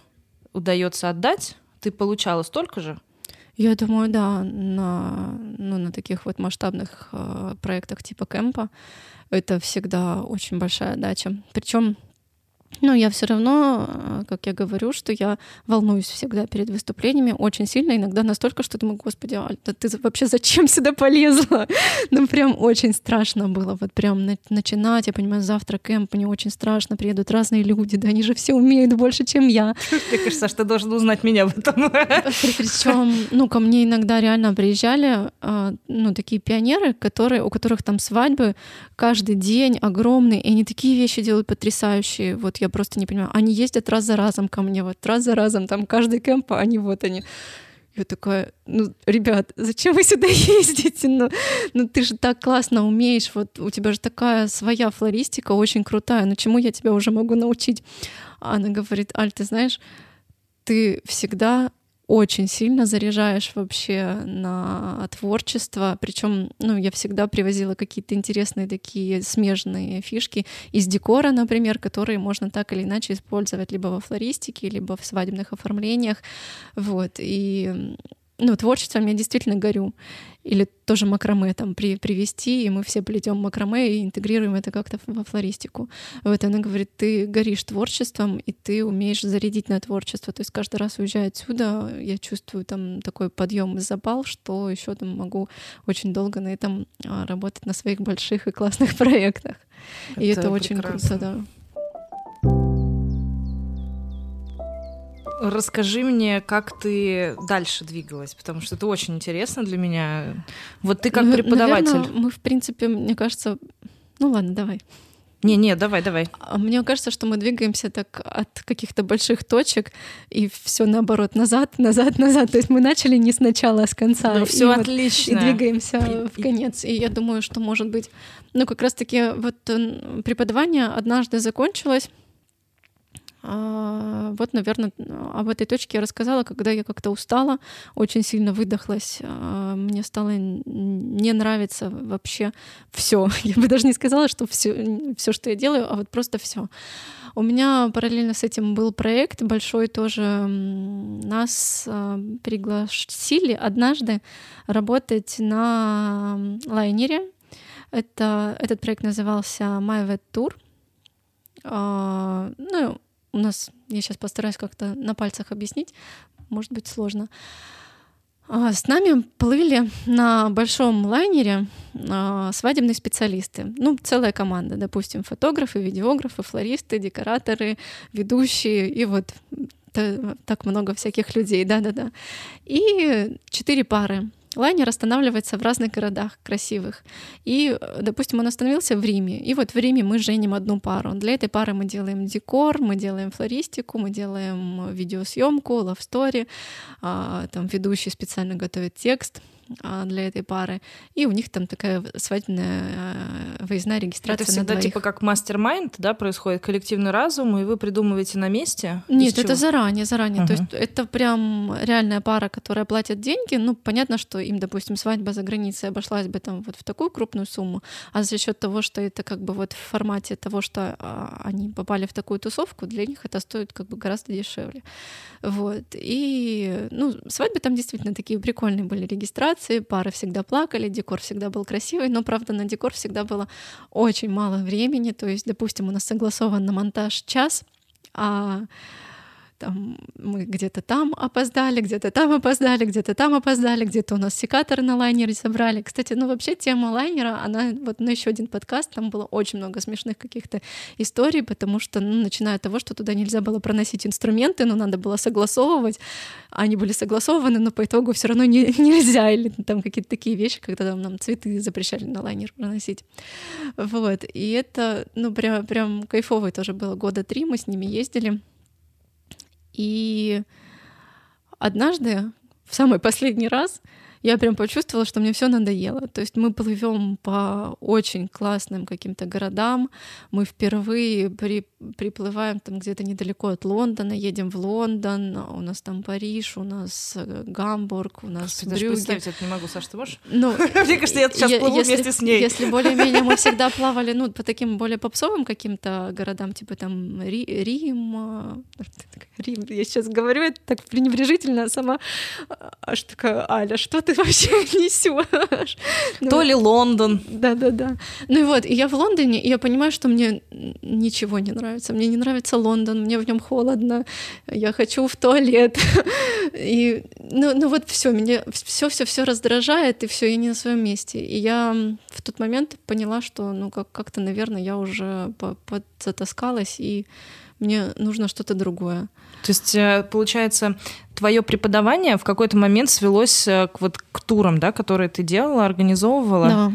удается отдать? Ты получала столько же? Я думаю, да, на, ну, на таких вот масштабных э, проектах типа кемпа это всегда очень большая дача. Причем но я все равно, э, как я говорю, что я волнуюсь всегда перед выступлениями очень сильно, иногда настолько, что думаю, господи, Аль, да ты вообще зачем сюда полезла? [laughs] ну, прям очень страшно было, вот прям начинать, я понимаю, завтра кемп, мне очень страшно, приедут разные люди, да они же все умеют больше, чем я. [laughs] Мне кажется, что ты должен узнать меня об этом. Причем, ну, ко мне иногда реально приезжали, а, ну, такие пионеры, которые, у которых там свадьбы каждый день огромные, и они такие вещи делают потрясающие, вот я я просто не понимаю. Они ездят раз за разом ко мне, вот раз за разом, там каждый кемп, а они вот они. Я такая, ну, ребят, зачем вы сюда [laughs] ездите? Ну, ну ты же так классно умеешь, вот у тебя же такая своя флористика очень крутая, ну чему я тебя уже могу научить? А она говорит, Аль, ты знаешь, ты всегда очень сильно заряжаешь вообще на творчество. Причем, ну, я всегда привозила какие-то интересные такие смежные фишки из декора, например, которые можно так или иначе использовать либо во флористике, либо в свадебных оформлениях. Вот. И ну, творчеством я действительно горю. Или тоже макраме там при, привести, и мы все плетем макраме и интегрируем это как-то во флористику. Вот она говорит, ты горишь творчеством, и ты умеешь зарядить на творчество. То есть каждый раз уезжая отсюда, я чувствую там такой подъем и запал, что еще там могу очень долго на этом а, работать на своих больших и классных [laughs] проектах. Это и это прекрасно. очень круто, да. Расскажи мне, как ты дальше двигалась, потому что это очень интересно для меня. Вот ты как ну, преподаватель. Наверное, мы, в принципе, мне кажется... Ну ладно, давай. Не-не, давай, давай. А мне кажется, что мы двигаемся так от каких-то больших точек, и все наоборот, назад, назад, назад. То есть мы начали не сначала, а с конца. Ну, все отлично. Вот, и двигаемся и, в конец. И я думаю, что, может быть, ну, как раз-таки вот преподавание однажды закончилось, вот, наверное, об этой точке я рассказала, когда я как-то устала, очень сильно выдохлась. А, мне стало не нравиться вообще все. [laughs] Я бы даже не сказала, что все, все, что я делаю, а вот просто все. У меня параллельно с этим был проект большой тоже. Нас а, пригласили однажды работать на лайнере. Это, этот проект назывался My Vet Tour. Ну, у нас, я сейчас постараюсь как-то на пальцах объяснить, может быть сложно. А, с нами плыли на большом лайнере а, свадебные специалисты. Ну, целая команда, допустим, фотографы, видеографы, флористы, декораторы, ведущие и вот так много всяких людей, да-да-да. И четыре пары. Лайнер останавливается в разных городах красивых. И, допустим, он остановился в Риме. И вот в Риме мы женим одну пару. Для этой пары мы делаем декор, мы делаем флористику, мы делаем видеосъемку, love story. А, там ведущий специально готовит текст для этой пары. И у них там такая свадебная э, выездная регистрация. Это всегда типа как мастер-майнд, да, происходит коллективный разум, и вы придумываете на месте? Нет, это заранее, заранее. Uh-huh. То есть это прям реальная пара, которая платит деньги. Ну, понятно, что им, допустим, свадьба за границей обошлась бы там вот в такую крупную сумму, а за счет того, что это как бы вот в формате того, что а, они попали в такую тусовку, для них это стоит как бы гораздо дешевле. Вот. И, ну, свадьбы там действительно такие прикольные были регистрации, пары всегда плакали, декор всегда был красивый, но, правда, на декор всегда было очень мало времени, то есть, допустим, у нас согласован на монтаж час, а там мы где-то там опоздали, где-то там опоздали, где-то там опоздали, где-то у нас секаторы на лайнере собрали. Кстати, ну вообще тема лайнера, она вот на еще один подкаст, там было очень много смешных каких-то историй, потому что, ну, начиная от того, что туда нельзя было проносить инструменты, но надо было согласовывать, они были согласованы, но по итогу все равно не, [laughs] нельзя, или там какие-то такие вещи, когда там нам цветы запрещали на лайнер проносить. Вот, и это, ну, прям, прям кайфовый тоже было, года три мы с ними ездили, и однажды, в самый последний раз, я прям почувствовала, что мне все надоело. То есть мы плывем по очень классным каким-то городам. Мы впервые при, приплываем там где-то недалеко от Лондона, едем в Лондон, у нас там Париж, у нас э, Гамбург, у нас Брюгге. Даже представить это не могу, Саша, ты можешь? Ну, [laughs] Мне кажется, я сейчас плыву если, вместе с ней. Если более-менее мы всегда плавали ну, по таким более попсовым каким-то городам, типа там Ри, Рим, э, [laughs] Рим, я сейчас говорю это так пренебрежительно, а сама аж такая, Аля, что ты [laughs] вообще несешь? Ну, То ли Лондон. Да-да-да. Ну и вот, и я в Лондоне, и я понимаю, что мне ничего не нравится. Мне не нравится Лондон, мне в нем холодно, я хочу в туалет. [laughs] И, ну, ну вот все, меня все, все, все раздражает, и все, я не на своем месте. И я в тот момент поняла, что, ну, как- как-то, наверное, я уже подзатаскалась, и мне нужно что-то другое. То есть, э, получается, твое преподавание в какой-то момент свелось э, к, вот, к турам, да, которые ты делала, организовывала? Да.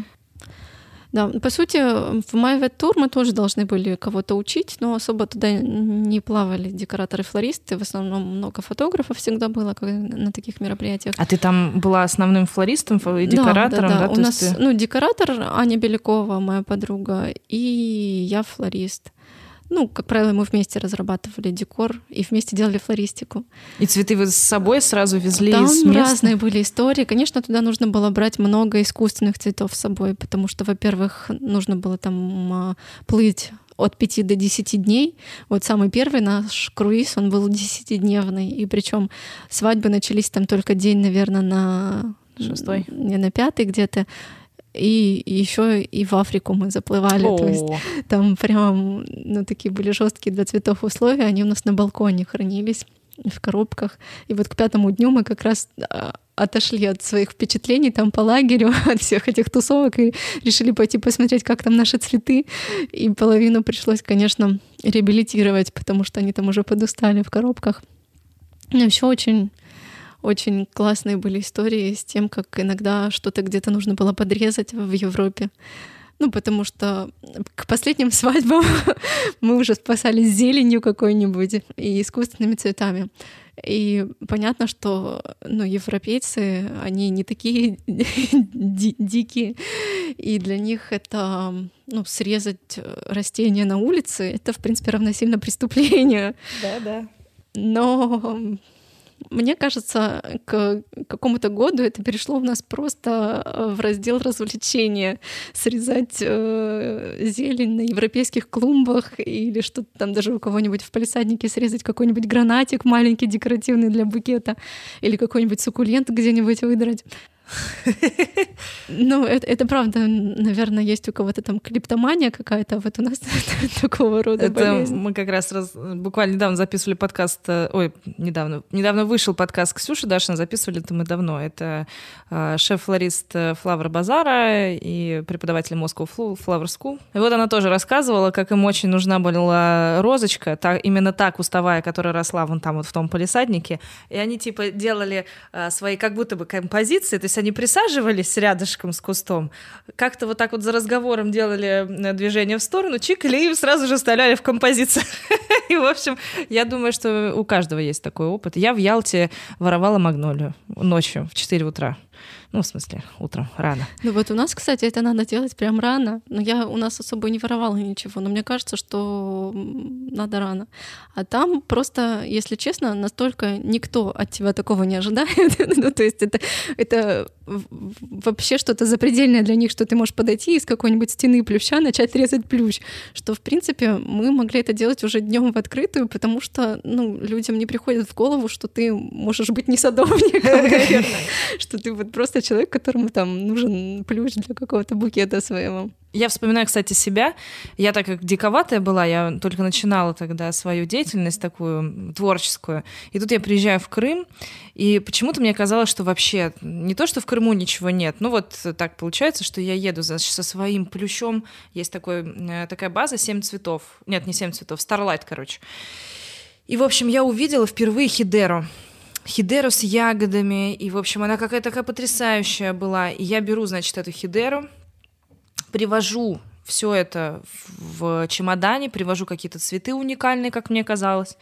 Да, по сути, в MyVet Tour мы тоже должны были кого-то учить, но особо туда не плавали декораторы-флористы. В основном много фотографов всегда было на таких мероприятиях. А ты там была основным флористом и декоратором, да? да, да? У нас, ты... ну, декоратор Аня Белякова, моя подруга, и я флорист. Ну, как правило, мы вместе разрабатывали декор и вместе делали флористику. И цветы вы с собой сразу везли Там из места? разные были истории. Конечно, туда нужно было брать много искусственных цветов с собой, потому что, во-первых, нужно было там а, плыть от 5 до 10 дней. Вот самый первый наш круиз, он был 10-дневный. И причем свадьбы начались там только день, наверное, на... Шестой? Не, на пятый где-то. И еще и в Африку мы заплывали. О. То есть там прям ну, такие были жесткие для цветов условия. Они у нас на балконе хранились в коробках. И вот к пятому дню мы как раз а, отошли от своих впечатлений там по лагерю, [laughs] от всех этих тусовок и решили пойти посмотреть, как там наши цветы. И половину пришлось, конечно, реабилитировать, потому что они там уже подустали в коробках. Еще очень очень классные были истории с тем, как иногда что-то где-то нужно было подрезать в Европе. Ну, потому что к последним [laughs] свадьбам мы уже спасались зеленью какой-нибудь и искусственными цветами. И понятно, что ну, европейцы, они не такие [laughs] ди- дикие, и для них это ну, срезать растение на улице, это, в принципе, равносильно преступлению. Да, да. Но мне кажется, к какому-то году это перешло у нас просто э, в раздел развлечения. Срезать э, зелень на европейских клумбах или что-то там даже у кого-нибудь в палисаднике срезать какой-нибудь гранатик маленький, декоративный для букета или какой-нибудь суккулент где-нибудь выдрать. [laughs] Ну, это, это правда, наверное, есть у кого-то там клиптомания какая-то, а вот у нас [laughs] такого рода это болезнь. Мы как раз, раз буквально недавно записывали подкаст, э, ой, недавно, недавно вышел подкаст Ксюши Дашина, записывали это мы давно. Это э, шеф-флорист Флавр Базара и преподаватель Moscow Flower School. И вот она тоже рассказывала, как им очень нужна была розочка, та, именно та кустовая, которая росла вон там вот в том полисаднике. И они типа делали э, свои как будто бы композиции, то есть они присаживались рядышком с кустом, как-то вот так вот за разговором делали э, движение в сторону, чикали и им сразу же вставляли в композицию. [laughs] И, в общем, я думаю, что у каждого есть такой опыт. Я в Ялте воровала магнолию ночью в 4 утра. Ну, в смысле, утром, рано. Ну вот у нас, кстати, это надо делать прям рано. Но я у нас особо не воровала ничего, но мне кажется, что надо рано. А там просто, если честно, настолько никто от тебя такого не ожидает. [laughs] ну, то есть это, это вообще что-то запредельное для них, что ты можешь подойти из какой-нибудь стены плюща начать резать плющ. Что, в принципе, мы могли это делать уже днем в открытую, потому что ну, людям не приходит в голову, что ты можешь быть не садовником, [laughs] [laughs] наверное, что ты вот просто человек, которому там нужен плющ для какого-то букета своего. Я вспоминаю, кстати, себя. Я так как диковатая была, я только начинала тогда свою деятельность такую творческую. И тут я приезжаю в Крым, и почему-то мне казалось, что вообще не то, что в Крыму ничего нет. Ну вот так получается, что я еду за, со своим плющом. Есть такой, э, такая база «Семь цветов». Нет, не «Семь цветов», «Старлайт», короче. И, в общем, я увидела впервые хедеру хедеру с ягодами, и, в общем, она какая-то такая потрясающая была. И я беру, значит, эту хедеру, привожу все это в чемодане, привожу какие-то цветы уникальные, как мне казалось.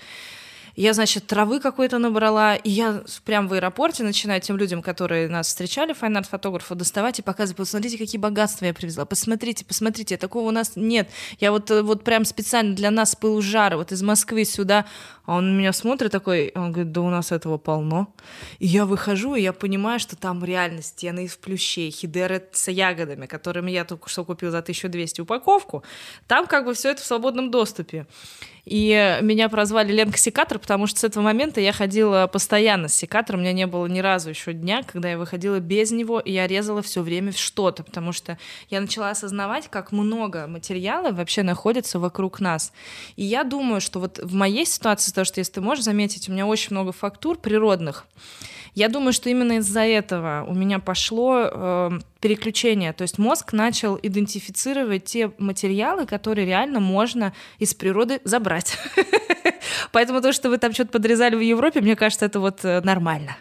Я, значит, травы какой-то набрала, и я прям в аэропорте начинаю тем людям, которые нас встречали, fine art -фотографов, доставать и показывать, посмотрите, какие богатства я привезла, посмотрите, посмотрите, такого у нас нет. Я вот, э, вот прям специально для нас пыл жара, вот из Москвы сюда, а он на меня смотрит такой, он говорит, да у нас этого полно. И я выхожу, и я понимаю, что там реально стены из плющей, хидеры с ягодами, которыми я только что купил за 1200 упаковку. Там как бы все это в свободном доступе. И меня прозвали Ленка Секатор, потому что с этого момента я ходила постоянно с секатором. У меня не было ни разу еще дня, когда я выходила без него, и я резала все время что-то, потому что я начала осознавать, как много материала вообще находится вокруг нас. И я думаю, что вот в моей ситуации, то, что если ты можешь заметить, у меня очень много фактур природных. Я думаю, что именно из-за этого у меня пошло э, переключение. То есть мозг начал идентифицировать те материалы, которые реально можно из природы забрать. [laughs] Поэтому то, что вы там что-то подрезали в Европе, мне кажется, это вот э, нормально.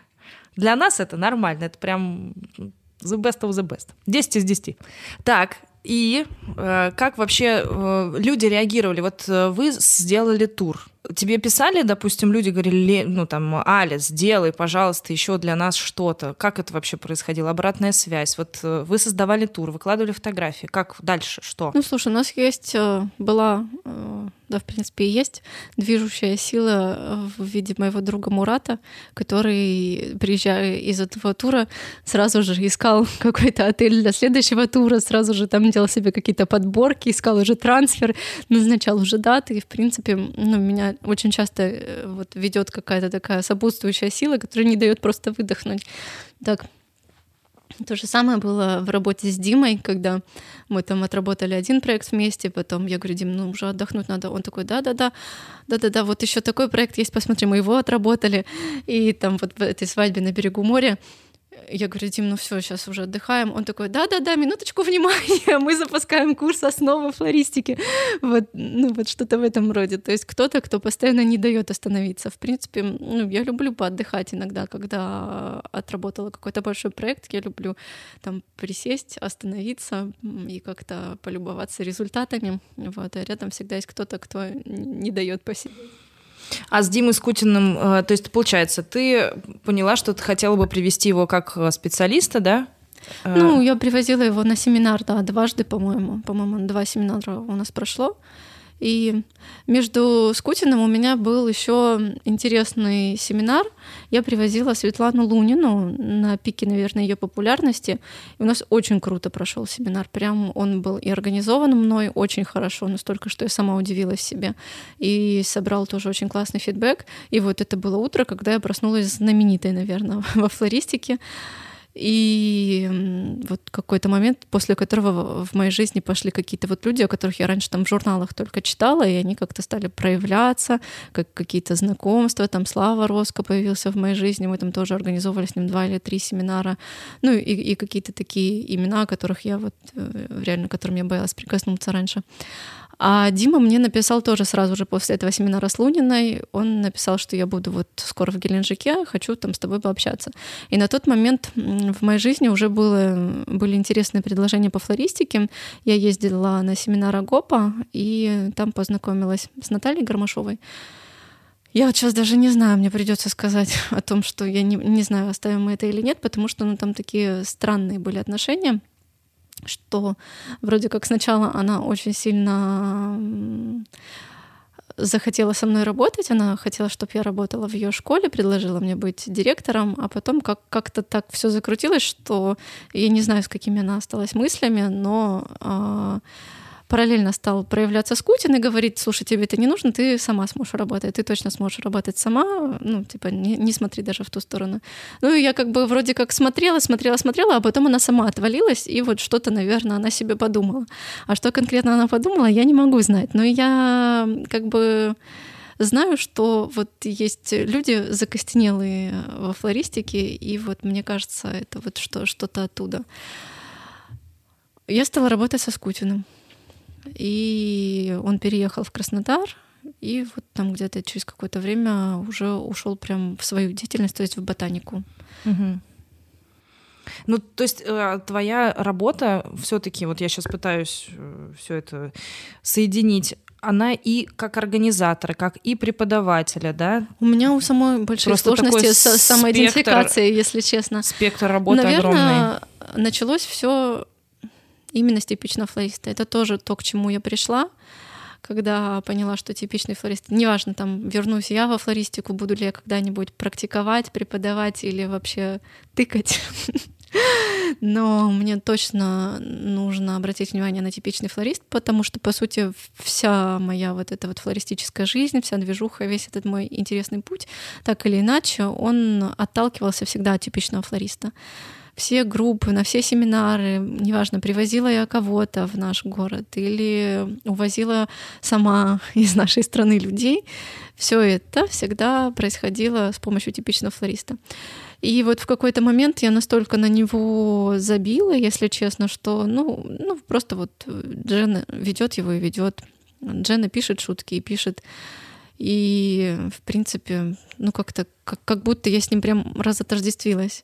Для нас это нормально, это прям the best of the best. 10 из 10. Так, и э, как вообще э, люди реагировали? Вот э, вы сделали тур. Тебе писали, допустим, люди говорили, ну там, Аля, сделай, пожалуйста, еще для нас что-то. Как это вообще происходило? Обратная связь. Вот э, вы создавали тур, выкладывали фотографии. Как дальше? Что? Ну, слушай, у нас есть, э, была э, да, в принципе, и есть движущая сила э, в виде моего друга Мурата, который, приезжая из этого тура, сразу же искал [laughs] какой-то отель для следующего тура, сразу же там делал себе какие-то подборки, искал уже трансфер, назначал уже даты, и, в принципе, ну, меня очень часто э, вот ведет какая-то такая сопутствующая сила, которая не дает просто выдохнуть. Так, то же самое было в работе с Димой, когда мы там отработали один проект вместе, потом я говорю, Дим, ну уже отдохнуть надо. Он такой, да-да-да, да-да-да, вот еще такой проект есть, посмотри, мы его отработали. И там вот в этой свадьбе на берегу моря я говорю, Дим, ну все, сейчас уже отдыхаем. Он такой, да-да-да, минуточку внимания, [laughs] мы запускаем курс основы флористики. Вот, ну вот что-то в этом роде. То есть кто-то, кто постоянно не дает остановиться. В принципе, ну, я люблю поотдыхать иногда, когда отработала какой-то большой проект, я люблю там присесть, остановиться и как-то полюбоваться результатами. Вот, а рядом всегда есть кто-то, кто не дает посидеть. А с Димой Скутиным, э, то есть, получается, ты поняла, что ты хотела бы привести его как э, специалиста, да? Э, ну, я привозила его на семинар, да, дважды, по-моему. По-моему, два семинара у нас прошло. И между Скутиным у меня был еще интересный семинар. Я привозила Светлану Лунину на пике, наверное, ее популярности. И у нас очень круто прошел семинар. Прям он был и организован мной очень хорошо, настолько, что я сама удивилась себе. И собрал тоже очень классный фидбэк. И вот это было утро, когда я проснулась знаменитой, наверное, [laughs] во флористике. И вот какой-то момент, после которого в моей жизни пошли какие-то вот люди, о которых я раньше там в журналах только читала, и они как-то стали проявляться, как какие-то знакомства. Там Слава Роско появился в моей жизни, мы там тоже организовывали с ним два или три семинара. Ну и, и какие-то такие имена, которых я вот э, реально, которым я боялась прикоснуться раньше. А Дима мне написал тоже сразу же после этого семинара с Луниной. Он написал, что я буду вот скоро в Геленджике, хочу там с тобой пообщаться. И на тот момент в моей жизни уже было, были интересные предложения по флористике. Я ездила на семинар Агопа и там познакомилась с Натальей Гармашовой. Я вот сейчас даже не знаю, мне придется сказать о том, что я не, не знаю, оставим мы это или нет, потому что ну, там такие странные были отношения что вроде как сначала она очень сильно захотела со мной работать, она хотела, чтобы я работала в ее школе, предложила мне быть директором, а потом как- как-то так все закрутилось, что я не знаю, с какими она осталась мыслями, но э, параллельно стал проявляться Скутин и говорить, слушай, тебе это не нужно, ты сама сможешь работать, ты точно сможешь работать сама, ну, типа, не, не смотри даже в ту сторону. Ну, и я как бы вроде как смотрела, смотрела, смотрела, а потом она сама отвалилась, и вот что-то, наверное, она себе подумала. А что конкретно она подумала, я не могу знать. Но я как бы знаю, что вот есть люди закостенелые во флористике, и вот мне кажется, это вот что, что-то оттуда. Я стала работать со Скутиным. И он переехал в Краснодар, и вот там где-то через какое-то время уже ушел прям в свою деятельность, то есть в ботанику. Угу. Ну, то есть э, твоя работа все-таки, вот я сейчас пытаюсь э, все это соединить, она и как организатора, как и преподавателя, да? У меня у самой большие Просто сложности с самоидентификацией, если честно. Спектр работы Наверное, огромный. началось все именно с типичного флориста. Это тоже то, к чему я пришла, когда поняла, что типичный флорист, неважно, там, вернусь я во флористику, буду ли я когда-нибудь практиковать, преподавать или вообще тыкать. [laughs] Но мне точно нужно обратить внимание на типичный флорист, потому что, по сути, вся моя вот эта вот флористическая жизнь, вся движуха, весь этот мой интересный путь, так или иначе, он отталкивался всегда от типичного флориста все группы, на все семинары, неважно, привозила я кого-то в наш город или увозила сама [laughs] из нашей страны людей, все это всегда происходило с помощью типичного флориста. И вот в какой-то момент я настолько на него забила, если честно, что, ну, ну просто вот Джена ведет его и ведет. Джена пишет шутки и пишет. И, в принципе, ну как-то, как, как будто я с ним прям разотождествилась.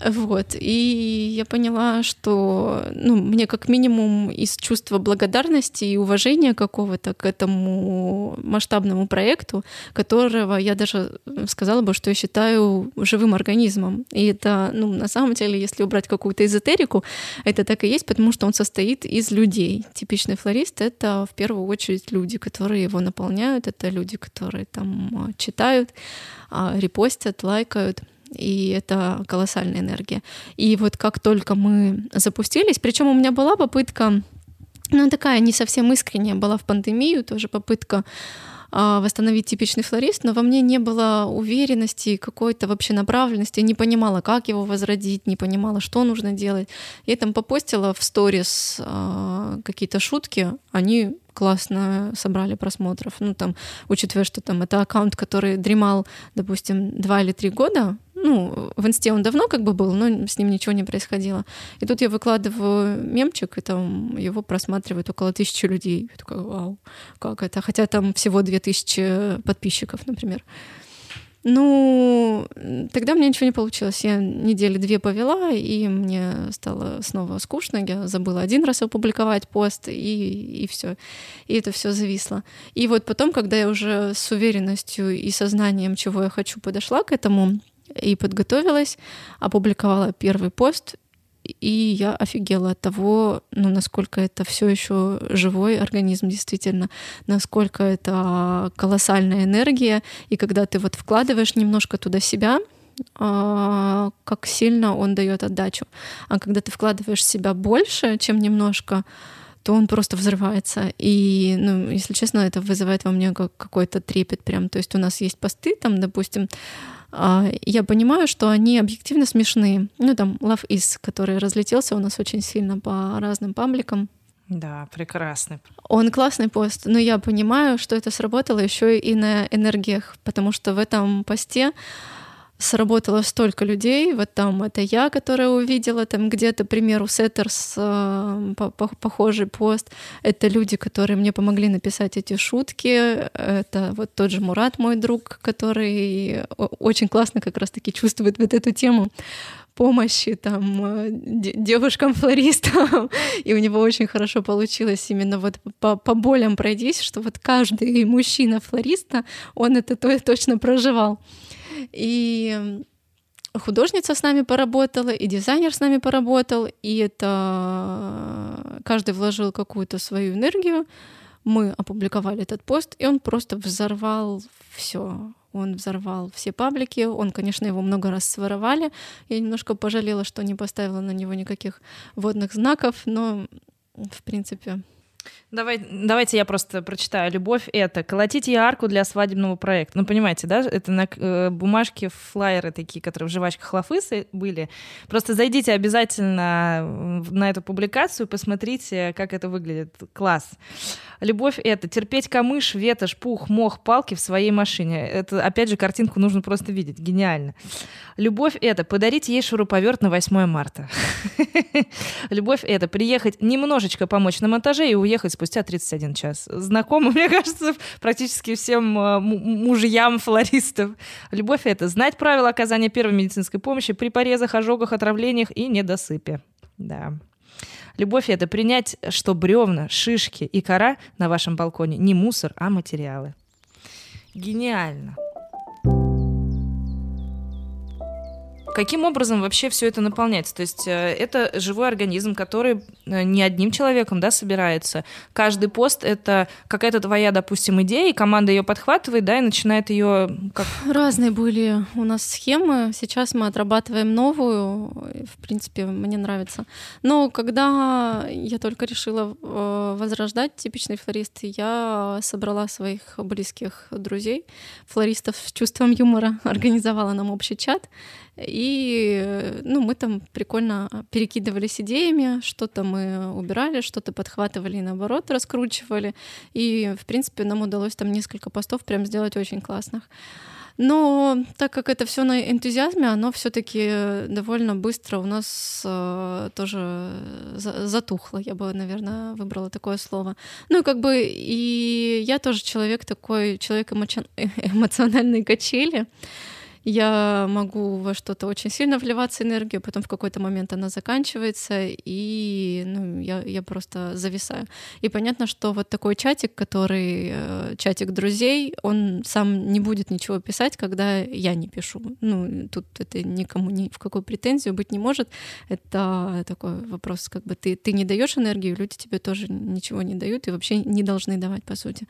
Вот. И я поняла, что ну, мне как минимум из чувства благодарности и уважения какого-то к этому масштабному проекту, которого я даже сказала бы, что я считаю живым организмом. И это, ну, на самом деле, если убрать какую-то эзотерику, это так и есть, потому что он состоит из людей. Типичный флорист — это в первую очередь люди, которые его наполняют, это люди, которые там читают, а, репостят, лайкают — и это колоссальная энергия. И вот как только мы запустились, причем у меня была попытка, ну такая не совсем искренняя, была в пандемию тоже попытка а, восстановить типичный флорист, но во мне не было уверенности, какой-то вообще направленности, не понимала, как его возродить, не понимала, что нужно делать. Я там попостила в сторис э, какие-то шутки, они классно собрали просмотров. Ну, там, учитывая, что там это аккаунт, который дремал, допустим, два или три года, ну, в инсте он давно как бы был, но с ним ничего не происходило. И тут я выкладываю мемчик, и там его просматривает около тысячи людей. Я такая, вау, как это? Хотя там всего две тысячи подписчиков, например. Ну, тогда меня ничего не получилось. Я недели две повела, и мне стало снова скучно. Я забыла один раз опубликовать пост, и, и все. И это все зависло. И вот потом, когда я уже с уверенностью и сознанием, чего я хочу, подошла к этому, и подготовилась, опубликовала первый пост, и я офигела от того, ну, насколько это все еще живой организм, действительно, насколько это колоссальная энергия, и когда ты вот вкладываешь немножко туда себя, а, как сильно он дает отдачу. А когда ты вкладываешь себя больше, чем немножко, то он просто взрывается. И, ну, если честно, это вызывает во мне какой-то трепет прям. То есть у нас есть посты, там, допустим, я понимаю, что они объективно смешные. Ну, там, Love Is, который разлетелся у нас очень сильно по разным пабликам. Да, прекрасный. Он классный пост, но я понимаю, что это сработало еще и на энергиях, потому что в этом посте сработало столько людей. Вот там это я, которая увидела там где-то, к примеру, Сеттерс, э, похожий пост. Это люди, которые мне помогли написать эти шутки. Это вот тот же Мурат, мой друг, который очень классно как раз-таки чувствует вот эту тему помощи там э, девушкам-флористам, [laughs] и у него очень хорошо получилось именно вот по, по болям пройдись, что вот каждый мужчина-флориста, он это то, точно проживал. И художница с нами поработала, и дизайнер с нами поработал, и это каждый вложил какую-то свою энергию. Мы опубликовали этот пост, и он просто взорвал все. Он взорвал все паблики. Он, конечно, его много раз своровали. Я немножко пожалела, что не поставила на него никаких водных знаков, но в принципе Давай, давайте я просто прочитаю. Любовь — это колотить арку для свадебного проекта. Ну, понимаете, да? Это на э, бумажке флайеры такие, которые в жвачках лафысы были. Просто зайдите обязательно на эту публикацию, посмотрите, как это выглядит. Класс. Любовь — это терпеть камыш, ветошь, пух, мох, палки в своей машине. Это, опять же, картинку нужно просто видеть. Гениально. Любовь — это подарить ей шуруповерт на 8 марта. [laughs] Любовь — это приехать немножечко помочь на монтаже и уехать спустя 31 час. Знакомо, [laughs] мне кажется, практически всем э, мужьям флористов. Любовь — это знать правила оказания первой медицинской помощи при порезах, ожогах, отравлениях и недосыпе. Да. Любовь — это принять, что бревна, шишки и кора на вашем балконе не мусор, а материалы. Гениально. Каким образом вообще все это наполняется? То есть э, это живой организм, который э, не одним человеком да, собирается. Каждый пост — это какая-то твоя, допустим, идея, и команда ее подхватывает, да, и начинает ее как... Разные были у нас схемы. Сейчас мы отрабатываем новую. В принципе, мне нравится. Но когда я только решила э, возрождать типичный флорист, я собрала своих близких друзей, флористов с чувством юмора, [laughs] организовала нам общий чат, и ну, мы там прикольно перекидывались идеями, что-то мы убирали, что-то подхватывали и наоборот раскручивали. И, в принципе, нам удалось там несколько постов прям сделать очень классных. Но так как это все на энтузиазме, оно все-таки довольно быстро у нас э, тоже затухло. Я бы, наверное, выбрала такое слово. Ну как бы и я тоже человек такой, человек эмоци... [laughs] эмоциональной качели я могу во что-то очень сильно вливаться энергию, потом в какой-то момент она заканчивается, и ну, я, я просто зависаю. И понятно, что вот такой чатик, который э, чатик друзей, он сам не будет ничего писать, когда я не пишу. Ну, тут это никому ни в какую претензию быть не может. Это такой вопрос, как бы ты, ты не даешь энергию, люди тебе тоже ничего не дают и вообще не должны давать, по сути.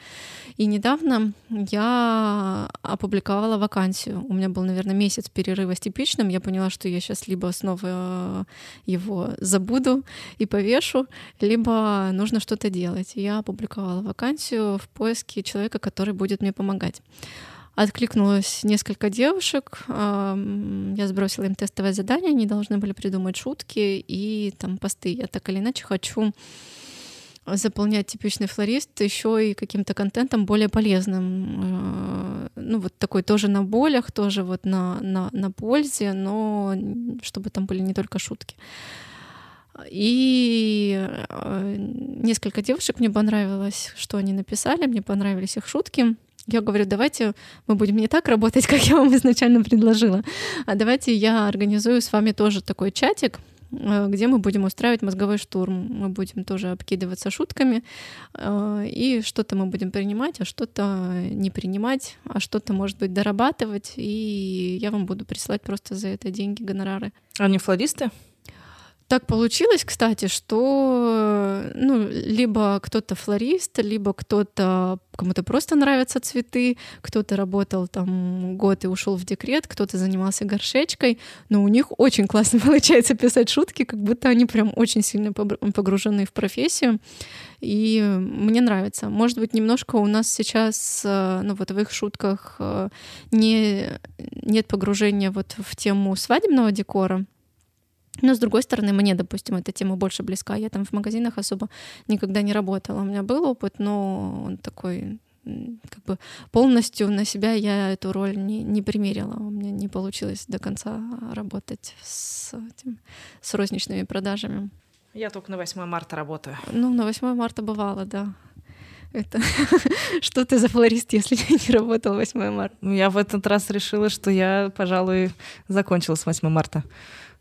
И недавно я опубликовала вакансию. У меня был наверное, месяц перерыва с типичным, я поняла, что я сейчас либо снова э, его забуду и повешу, либо нужно что-то делать. Я опубликовала вакансию в поиске человека, который будет мне помогать. Откликнулось несколько девушек, я сбросила им тестовое задание, они должны были придумать шутки и там посты. Я так или иначе хочу заполнять типичный флорист еще и каким-то контентом более полезным. Э, ну, вот такой тоже на болях, тоже вот на, на, на пользе, но чтобы там были не только шутки. И э, несколько девушек мне понравилось, что они написали, мне понравились их шутки. Я говорю, давайте мы будем не так работать, [laughs] как я вам изначально предложила, а давайте я организую с вами тоже такой чатик, где мы будем устраивать мозговой штурм. Мы будем тоже обкидываться шутками, э, и что-то мы будем принимать, а что-то не принимать, а что-то, может быть, дорабатывать, и я вам буду присылать просто за это деньги, гонорары. Они флористы? Так получилось, кстати, что ну, либо кто-то флорист, либо кто-то кому-то просто нравятся цветы, кто-то работал там год и ушел в декрет, кто-то занимался горшечкой, но у них очень классно [laughs] получается писать шутки, как будто они прям очень сильно погружены в профессию, и мне нравится. Может быть, немножко у нас сейчас, э, ну вот в их шутках э, не, нет погружения вот в тему свадебного декора, но, с другой стороны, мне, допустим, эта тема больше близка. Я там в магазинах особо никогда не работала. У меня был опыт, но он такой как бы полностью на себя я эту роль не, не примерила. У меня не получилось до конца работать с, этим, с розничными продажами. Я только на 8 марта работаю. Ну, на 8 марта бывало, да. Это [laughs] что ты за флорист, если не работал 8 марта? Ну, я в этот раз решила, что я, пожалуй, закончила с 8 марта.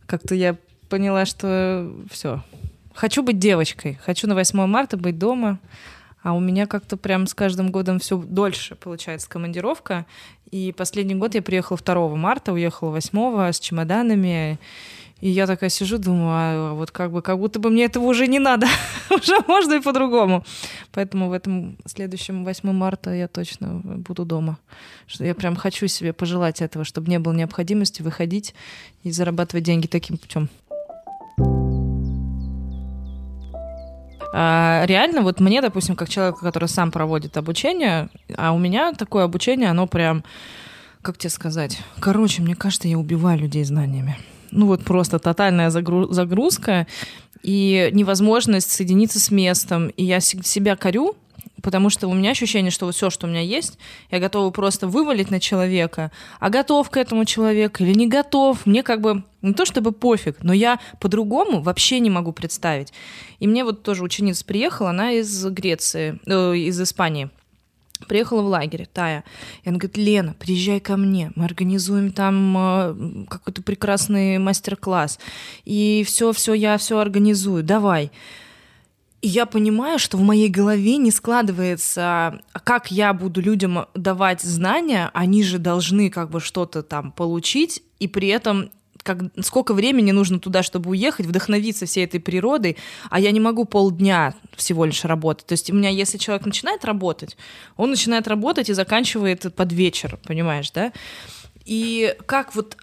Как-то я поняла, что все. Хочу быть девочкой. Хочу на 8 марта быть дома. А у меня как-то прям с каждым годом все дольше получается командировка. И последний год я приехала 2 марта, уехала 8 с чемоданами. И я такая сижу, думаю, а вот как бы, как будто бы мне этого уже не надо, [laughs] уже можно и по-другому. Поэтому в этом следующем 8 марта я точно буду дома. Что я прям хочу себе пожелать этого, чтобы не было необходимости выходить и зарабатывать деньги таким путем. А, реально, вот мне, допустим, как человек, который сам проводит обучение, а у меня такое обучение, оно прям, как тебе сказать, короче, мне кажется, я убиваю людей знаниями ну вот просто тотальная загрузка и невозможность соединиться с местом. И я себя корю, потому что у меня ощущение, что вот все, что у меня есть, я готова просто вывалить на человека, а готов к этому человек или не готов, мне как бы не то чтобы пофиг, но я по-другому вообще не могу представить. И мне вот тоже ученица приехала, она из Греции, э, из Испании. Приехала в лагерь, Тая. И она говорит, Лена, приезжай ко мне, мы организуем там э, какой-то прекрасный мастер-класс. И все-все, я все организую, давай. И я понимаю, что в моей голове не складывается, как я буду людям давать знания, они же должны как бы что-то там получить, и при этом как, сколько времени нужно туда, чтобы уехать, вдохновиться всей этой природой, а я не могу полдня всего лишь работать. То есть у меня, если человек начинает работать, он начинает работать и заканчивает под вечер, понимаешь, да? И как вот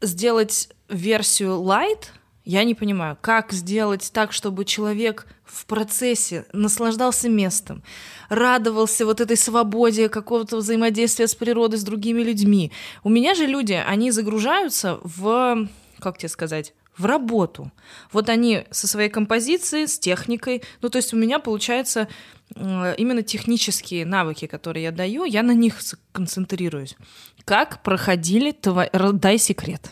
сделать версию light, я не понимаю, как сделать так, чтобы человек в процессе наслаждался местом, радовался вот этой свободе какого-то взаимодействия с природой, с другими людьми. У меня же люди, они загружаются в, как тебе сказать, в работу. Вот они со своей композицией, с техникой. Ну, то есть у меня получается именно технические навыки, которые я даю, я на них концентрируюсь. Как проходили твои... Дай секрет.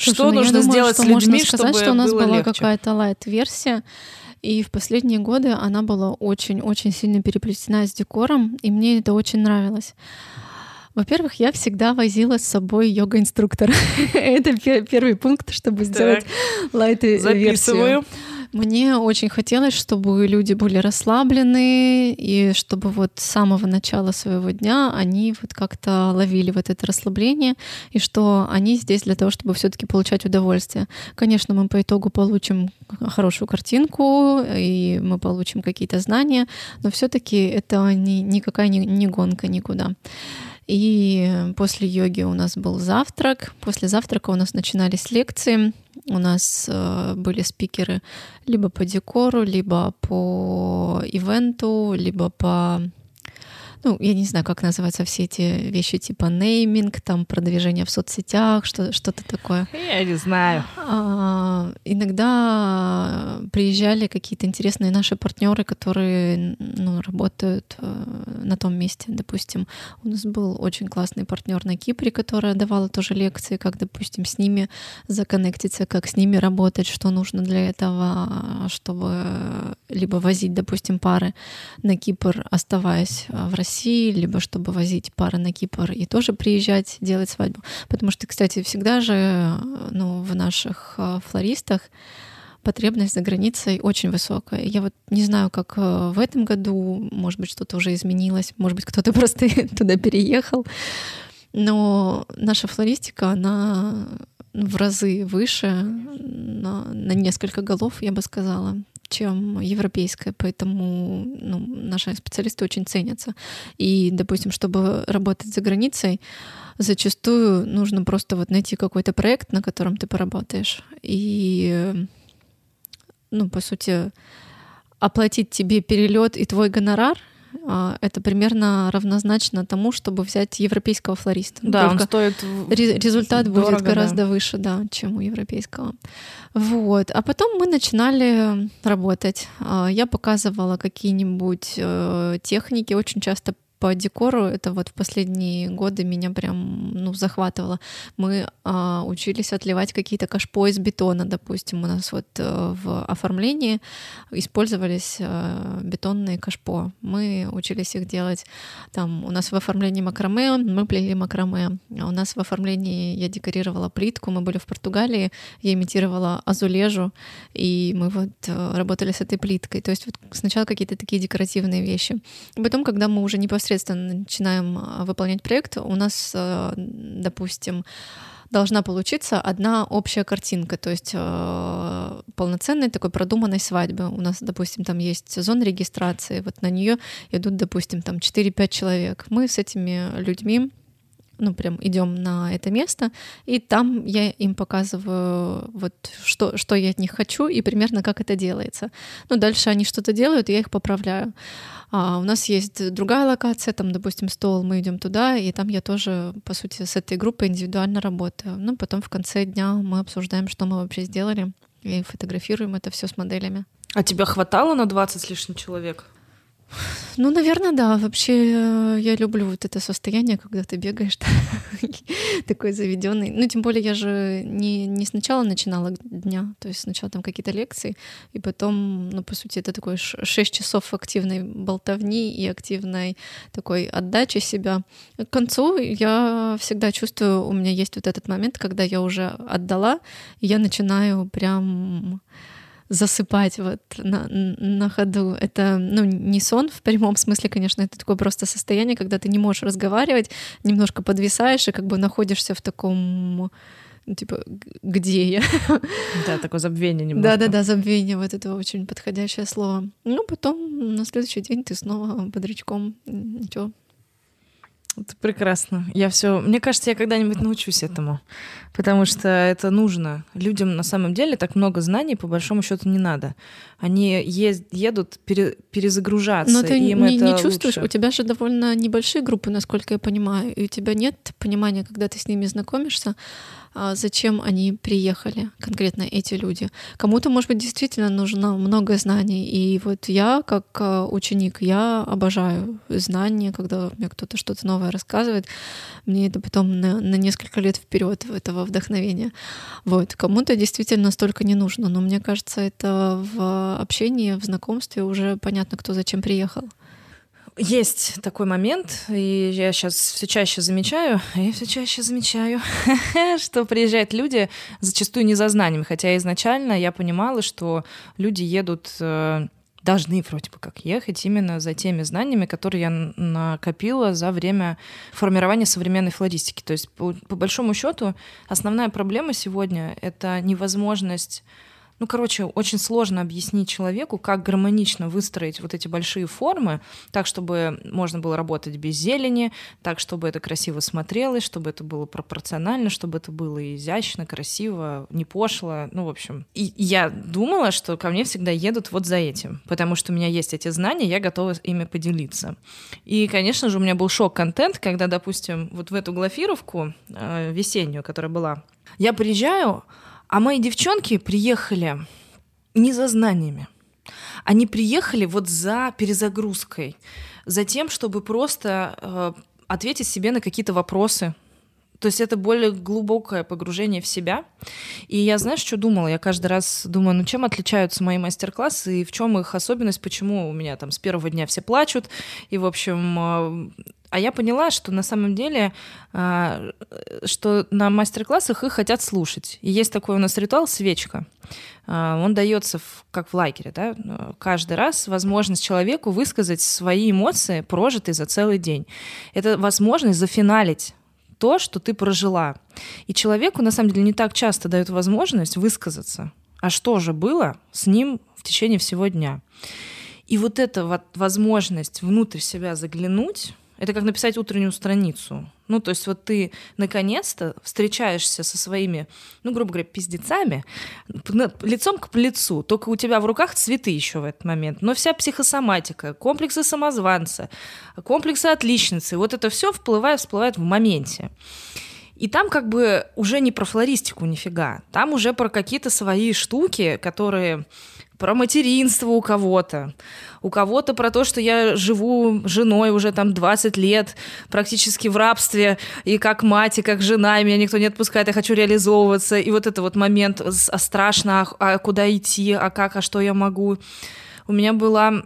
Слушай, что ну, нужно думаю, сделать что с людьми, можно сказать, чтобы что у нас было была какая-то лайт-версия, и в последние годы она была очень-очень сильно переплетена с декором, и мне это очень нравилось. Во-первых, я всегда возила с собой йога-инструктора. [laughs] это первый пункт, чтобы сделать лайт-версию. Записываю. Мне очень хотелось, чтобы люди были расслаблены, и чтобы вот с самого начала своего дня они вот как-то ловили вот это расслабление, и что они здесь для того, чтобы все таки получать удовольствие. Конечно, мы по итогу получим хорошую картинку, и мы получим какие-то знания, но все таки это не, никакая не, не гонка никуда. И после йоги у нас был завтрак. После завтрака у нас начинались лекции. У нас э, были спикеры либо по декору, либо по ивенту, либо по ну, я не знаю, как называются все эти вещи, типа нейминг, там, продвижение в соцсетях, что, что-то такое. Я не знаю. А, иногда приезжали какие-то интересные наши партнеры, которые ну, работают э, на том месте. Допустим, у нас был очень классный партнер на Кипре, которая давала тоже лекции, как, допустим, с ними законнектиться, как с ними работать, что нужно для этого, чтобы либо возить, допустим, пары на Кипр, оставаясь в России, либо чтобы возить пары на Кипр и тоже приезжать делать свадьбу. Потому что, кстати, всегда же ну, в наших а, флористах потребность за границей очень высокая. Я вот не знаю, как э, в этом году, может быть, что-то уже изменилось, может быть, кто-то [laughs] просто туда переехал. Но наша флористика, она в разы выше, на, на несколько голов, я бы сказала, чем европейская, поэтому ну, наши специалисты очень ценятся. И, допустим, чтобы работать за границей, зачастую нужно просто вот найти какой-то проект, на котором ты поработаешь, и, ну, по сути, оплатить тебе перелет и твой гонорар — это примерно равнозначно тому, чтобы взять европейского флориста. Да, Только он стоит результат дорого, будет гораздо да. выше, да, чем у европейского. Вот. А потом мы начинали работать. А, я показывала какие-нибудь э, техники, очень часто по декору это вот в последние годы меня прям ну, захватывало. Мы а, учились отливать какие-то кашпо из бетона, допустим. У нас вот а, в оформлении использовались а, бетонные кашпо. Мы учились их делать. Там у нас в оформлении макраме, мы плели макраме. А у нас в оформлении я декорировала плитку. Мы были в Португалии, я имитировала азулежу, и мы вот а, работали с этой плиткой. То есть вот сначала какие-то такие декоративные вещи. Потом, когда мы уже непосредственно непосредственно начинаем а, выполнять проект, у нас, а, допустим, должна получиться одна общая картинка, то есть э, полноценной такой продуманной свадьбы. У нас, допустим, там есть зона регистрации, вот на нее идут, допустим, там 4-5 человек. Мы с этими людьми ну, прям идем на это место, и там я им показываю вот что, что я от них хочу и примерно как это делается. Ну, дальше они что-то делают, я их поправляю. А у нас есть другая локация, там, допустим, стол, мы идем туда, и там я тоже, по сути, с этой группой индивидуально работаю. Ну, потом в конце дня мы обсуждаем, что мы вообще сделали, и фотографируем это все с моделями. А тебя хватало на 20 с лишним человек? Ну, наверное, да. Вообще э, я люблю вот это состояние, когда ты бегаешь [laughs] такой заведенный. Ну, тем более я же не, не сначала начинала дня, то есть сначала там какие-то лекции, и потом, ну, по сути, это такой 6 часов активной болтовни и активной такой отдачи себя. К концу я всегда чувствую, у меня есть вот этот момент, когда я уже отдала, и я начинаю прям засыпать вот на, на ходу. Это, ну, не сон в прямом смысле, конечно, это такое просто состояние, когда ты не можешь разговаривать, немножко подвисаешь и как бы находишься в таком ну, типа, где я? Да, такое забвение немного. Да-да-да, забвение, вот это очень подходящее слово. Ну, потом на следующий день ты снова бодрячком, ничего, это прекрасно. Я все. Мне кажется, я когда-нибудь научусь этому, потому что это нужно. Людям на самом деле так много знаний по большому счету не надо. Они ез- едут пере- перезагружаться. Но ты им не, это не чувствуешь. лучше. У тебя же довольно небольшие группы, насколько я понимаю, и у тебя нет понимания, когда ты с ними знакомишься. А, зачем они приехали, конкретно эти люди. Кому-то, может быть, действительно нужно много знаний. И вот я, как а, ученик, я обожаю знания, когда мне кто-то что-то новое рассказывает. Мне это потом на, на несколько лет вперед этого вдохновения. Вот. Кому-то действительно столько не нужно, но мне кажется, это в общении, в знакомстве уже понятно, кто зачем приехал. Есть такой момент, и я сейчас все чаще замечаю, я все чаще замечаю, [laughs] что приезжают люди зачастую не за знаниями, хотя изначально я понимала, что люди едут э, должны вроде бы как ехать именно за теми знаниями, которые я накопила за время формирования современной флористики. То есть, по, по большому счету, основная проблема сегодня — это невозможность ну, короче, очень сложно объяснить человеку, как гармонично выстроить вот эти большие формы, так, чтобы можно было работать без зелени, так, чтобы это красиво смотрелось, чтобы это было пропорционально, чтобы это было изящно, красиво, не пошло, ну, в общем. И я думала, что ко мне всегда едут вот за этим, потому что у меня есть эти знания, я готова ими поделиться. И, конечно же, у меня был шок-контент, когда, допустим, вот в эту глафировку э, весеннюю, которая была, я приезжаю, а мои девчонки приехали не за знаниями. Они приехали вот за перезагрузкой, за тем, чтобы просто э, ответить себе на какие-то вопросы. То есть это более глубокое погружение в себя. И я, знаешь, что думала? Я каждый раз думаю, ну чем отличаются мои мастер-классы и в чем их особенность, почему у меня там с первого дня все плачут. И, в общем, э, а я поняла, что на самом деле, а, что на мастер-классах их хотят слушать. И есть такой у нас ритуал свечка. А, он дается в, как в лайкере, да, каждый раз возможность человеку высказать свои эмоции, прожитые за целый день. Это возможность зафиналить то, что ты прожила. И человеку, на самом деле, не так часто дают возможность высказаться. А что же было с ним в течение всего дня? И вот эта вот возможность внутрь себя заглянуть, это как написать утреннюю страницу. Ну, то есть вот ты наконец-то встречаешься со своими, ну, грубо говоря, пиздецами лицом к лицу. Только у тебя в руках цветы еще в этот момент. Но вся психосоматика, комплексы самозванца, комплексы отличницы, вот это все вплывает, всплывает в моменте. И там как бы уже не про флористику нифига. Там уже про какие-то свои штуки, которые про материнство у кого-то, у кого-то про то, что я живу женой уже там 20 лет, практически в рабстве, и как мать, и как жена, и меня никто не отпускает, я хочу реализовываться, и вот это вот момент, а страшно, а, а куда идти, а как, а что я могу. У меня была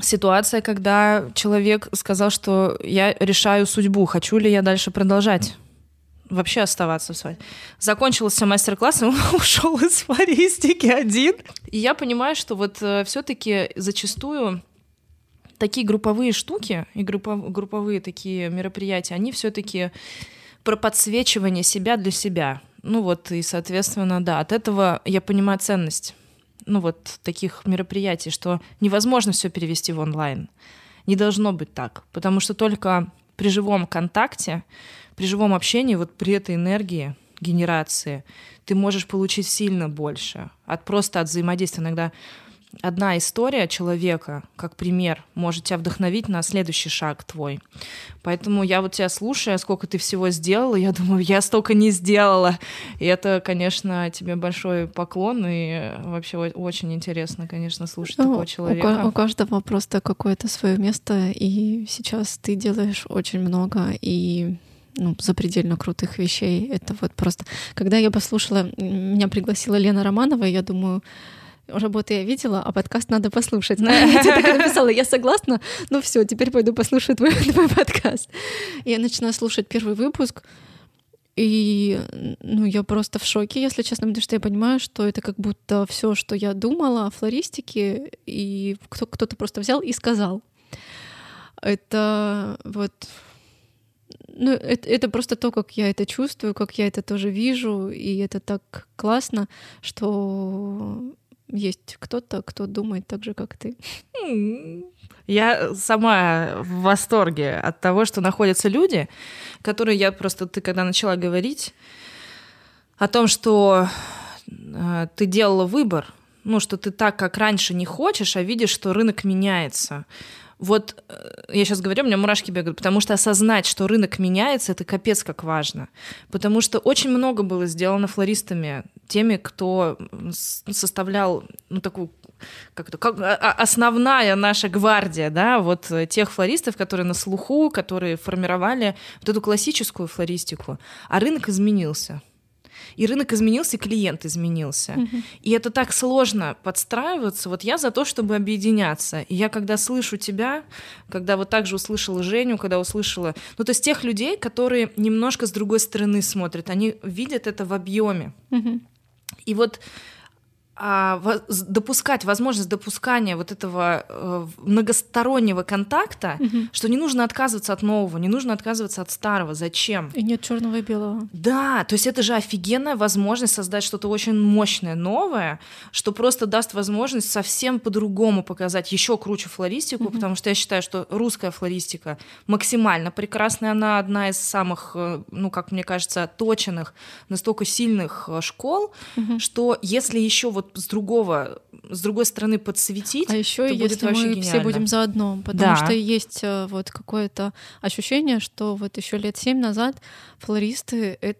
ситуация, когда человек сказал, что я решаю судьбу, хочу ли я дальше продолжать вообще оставаться в своей. Закончился мастер-класс, и [laughs] он ушел из флористики один. И я понимаю, что вот э, все-таки зачастую такие групповые штуки и группов, групповые такие мероприятия, они все-таки про подсвечивание себя для себя. Ну вот, и, соответственно, да, от этого я понимаю ценность ну вот таких мероприятий, что невозможно все перевести в онлайн. Не должно быть так, потому что только при живом контакте при живом общении, вот при этой энергии генерации, ты можешь получить сильно больше. От просто от взаимодействия. Иногда одна история человека, как пример, может тебя вдохновить на следующий шаг твой. Поэтому я вот тебя слушаю, сколько ты всего сделала, я думаю, я столько не сделала. И это, конечно, тебе большой поклон, и вообще очень интересно, конечно, слушать ну, такого человека. У, у каждого просто какое-то свое место, и сейчас ты делаешь очень много, и ну, запредельно крутых вещей. Это вот просто... Когда я послушала, меня пригласила Лена Романова, я думаю, работу я видела, а подкаст надо послушать. Я так написала, я согласна, ну все, теперь пойду послушаю твой, [laughs] твой подкаст. Я начинаю слушать первый выпуск, и ну, я просто в шоке, если честно, потому что я понимаю, что это как будто все, что я думала о флористике, и кто- кто-то просто взял и сказал. Это вот ну, это, это просто то, как я это чувствую, как я это тоже вижу, и это так классно, что есть кто-то, кто думает так же, как ты. Я сама в восторге от того, что находятся люди, которые я просто, ты когда начала говорить о том, что э, ты делала выбор, ну, что ты так, как раньше не хочешь, а видишь, что рынок меняется. Вот э, я сейчас говорю, у меня мурашки бегают, потому что осознать, что рынок меняется, это капец как важно. Потому что очень много было сделано флористами, теми, кто составлял ну, такую как это, как, а, а, основная наша гвардия, да, вот э, тех флористов, которые на слуху, которые формировали вот эту классическую флористику. А рынок изменился и рынок изменился, и клиент изменился. Угу. И это так сложно подстраиваться. Вот я за то, чтобы объединяться. И я когда слышу тебя, когда вот также услышала Женю, когда услышала, ну то есть тех людей, которые немножко с другой стороны смотрят, они видят это в объеме. Угу. И вот а, допускать возможность допускания вот этого э, многостороннего контакта, угу. что не нужно отказываться от нового, не нужно отказываться от старого. Зачем? И нет черного и белого. Да, то есть это же офигенная возможность создать что-то очень мощное, новое, что просто даст возможность совсем по-другому показать еще круче флористику, угу. потому что я считаю, что русская флористика максимально прекрасная, она одна из самых, э, ну как мне кажется, точенных, настолько сильных э, школ, угу. что если еще вот с другого, с другой стороны подсветить, а еще если мы гениально. все будем заодно, потому да. что есть э, вот какое-то ощущение, что вот еще лет семь назад флористы это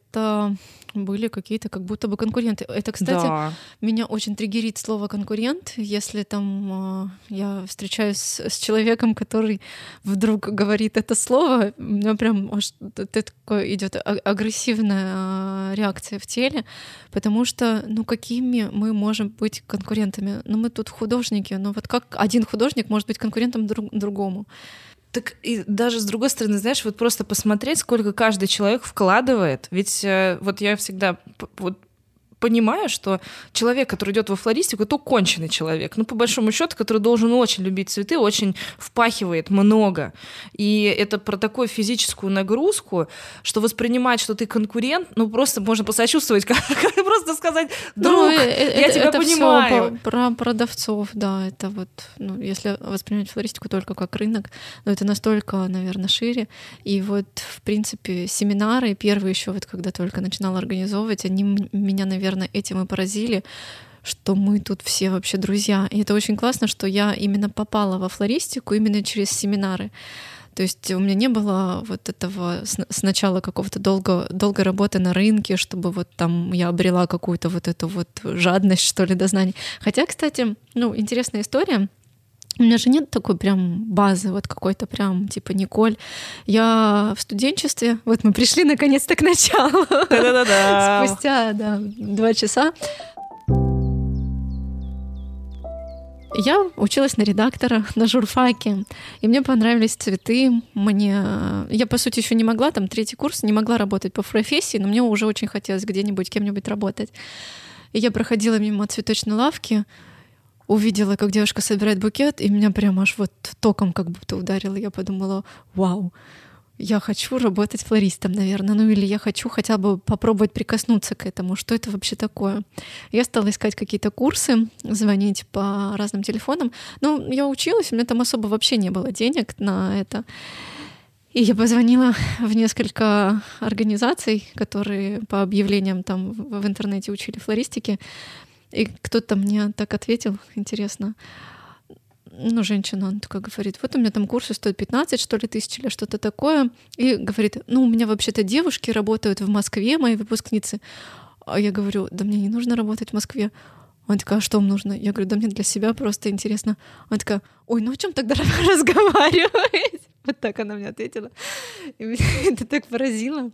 были какие-то как будто бы конкуренты. Это, кстати, да. меня очень триггерит слово конкурент, если там э, я встречаюсь с, человеком, который вдруг говорит это слово, у меня прям аж, такое идет агрессивная э, реакция в теле, потому что, ну, какими мы можем быть конкурентами? Ну, мы тут художники, но вот как один художник может быть конкурентом друг, другому? Так и даже с другой стороны, знаешь, вот просто посмотреть, сколько каждый человек вкладывает. Ведь э, вот я всегда вот понимаю, что человек, который идет во флористику, это конченый человек. Ну, по большому счету, который должен очень любить цветы, очень впахивает много. И это про такую физическую нагрузку, что воспринимать, что ты конкурент, ну, просто можно посочувствовать, [laughs] как, просто сказать, ну, друг, ну, я это, тебя это понимаю. про продавцов, да, это вот, ну, если воспринимать флористику только как рынок, но это настолько, наверное, шире. И вот, в принципе, семинары, первые еще вот, когда только начинала организовывать, они меня, наверное, этим и поразили, что мы тут все вообще друзья. И это очень классно, что я именно попала во флористику именно через семинары. То есть у меня не было вот этого сначала какого-то долго, долгой работы на рынке, чтобы вот там я обрела какую-то вот эту вот жадность, что ли, до знаний. Хотя, кстати, ну, интересная история. У меня же нет такой прям базы, вот какой-то прям типа Николь. Я в студенчестве, вот мы пришли наконец-то к началу. Спустя, да, два часа. Я училась на редактора на журфаке, и мне понравились цветы. Мне... Я, по сути, еще не могла, там, третий курс, не могла работать по профессии, но мне уже очень хотелось где-нибудь, кем-нибудь работать. И я проходила мимо цветочной лавки, увидела, как девушка собирает букет, и меня прям аж вот током как будто ударило. Я подумала, вау, я хочу работать флористом, наверное, ну или я хочу хотя бы попробовать прикоснуться к этому, что это вообще такое. Я стала искать какие-то курсы, звонить по разным телефонам. Ну, я училась, у меня там особо вообще не было денег на это. И я позвонила в несколько организаций, которые по объявлениям там в интернете учили флористики. И кто-то мне так ответил, интересно. Ну, женщина, она такая говорит, вот у меня там курсы стоят 15, что ли, тысяч или что-то такое. И говорит, ну, у меня вообще-то девушки работают в Москве, мои выпускницы. А я говорю, да мне не нужно работать в Москве. Она такая, а что вам нужно? Я говорю, да мне для себя просто интересно. Она такая, ой, ну о чем тогда [laughs] разговаривать? Вот так она мне ответила. И меня [laughs] это так поразило.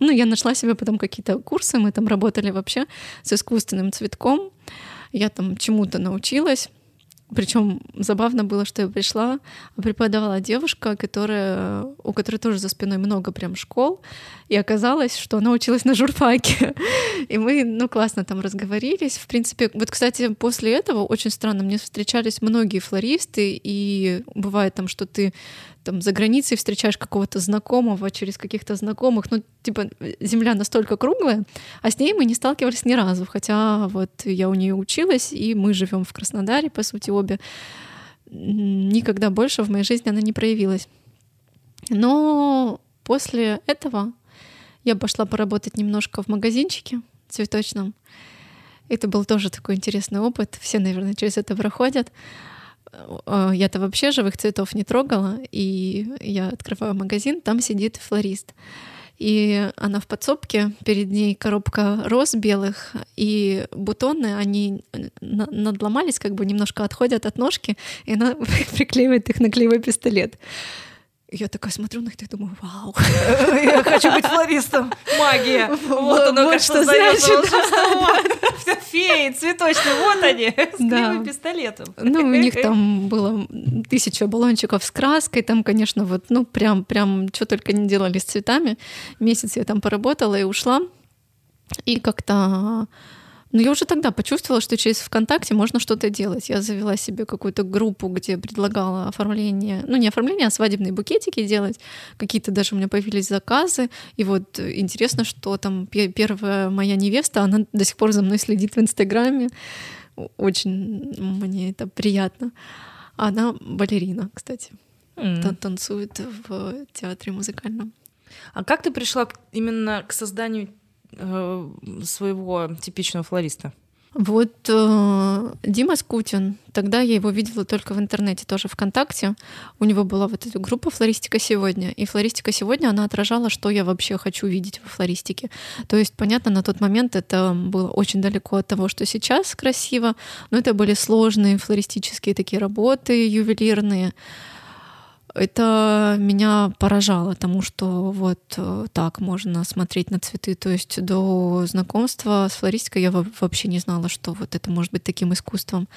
Ну, я нашла себе потом какие-то курсы, мы там работали вообще с искусственным цветком. Я там чему-то научилась. Причем забавно было, что я пришла, преподавала девушка, которая, у которой тоже за спиной много прям школ, и оказалось, что она училась на журфаке. [laughs] И мы, ну, классно там разговорились. В принципе, вот, кстати, после этого очень странно, мне встречались многие флористы, и бывает там, что ты там за границей встречаешь какого-то знакомого через каких-то знакомых, ну, типа, земля настолько круглая, а с ней мы не сталкивались ни разу, хотя вот я у нее училась, и мы живем в Краснодаре, по сути, обе. Никогда больше в моей жизни она не проявилась. Но после этого я пошла поработать немножко в магазинчике цветочном. Это был тоже такой интересный опыт. Все, наверное, через это проходят. Э, я-то вообще живых цветов не трогала, и я открываю магазин, там сидит флорист. И она в подсобке, перед ней коробка роз белых, и бутоны, они надломались, как бы немножко отходят от ножки, и она [laughs] приклеивает их на клеевой пистолет. Я такая смотрю на это и думаю, вау. [laughs] Я хочу быть флористом. Магия. Вот оно вот как что значит. [laughs] Все феи цветочные, вот они, с пистолетом. Ну, у них там [laughs] было тысяча баллончиков с краской, там, конечно, вот, ну, прям, прям, что только не делали с цветами. Месяц я там поработала и ушла. И как-то но я уже тогда почувствовала, что через ВКонтакте можно что-то делать. Я завела себе какую-то группу, где предлагала оформление, ну не оформление, а свадебные букетики делать. Какие-то даже у меня появились заказы. И вот интересно, что там первая моя невеста, она до сих пор за мной следит в Инстаграме. Очень мне это приятно. Она балерина, кстати. Mm. Танцует в театре музыкальном. А как ты пришла именно к созданию Э, своего типичного флориста? Вот э, Дима Скутин, тогда я его видела только в интернете, тоже ВКонтакте. У него была вот эта группа «Флористика сегодня». И «Флористика сегодня», она отражала, что я вообще хочу видеть во флористике. То есть, понятно, на тот момент это было очень далеко от того, что сейчас красиво, но это были сложные флористические такие работы, ювелирные это меня поражало тому, что вот э, так можно смотреть на цветы. То есть до знакомства с флористикой я вообще не знала, что вот это может быть таким искусством.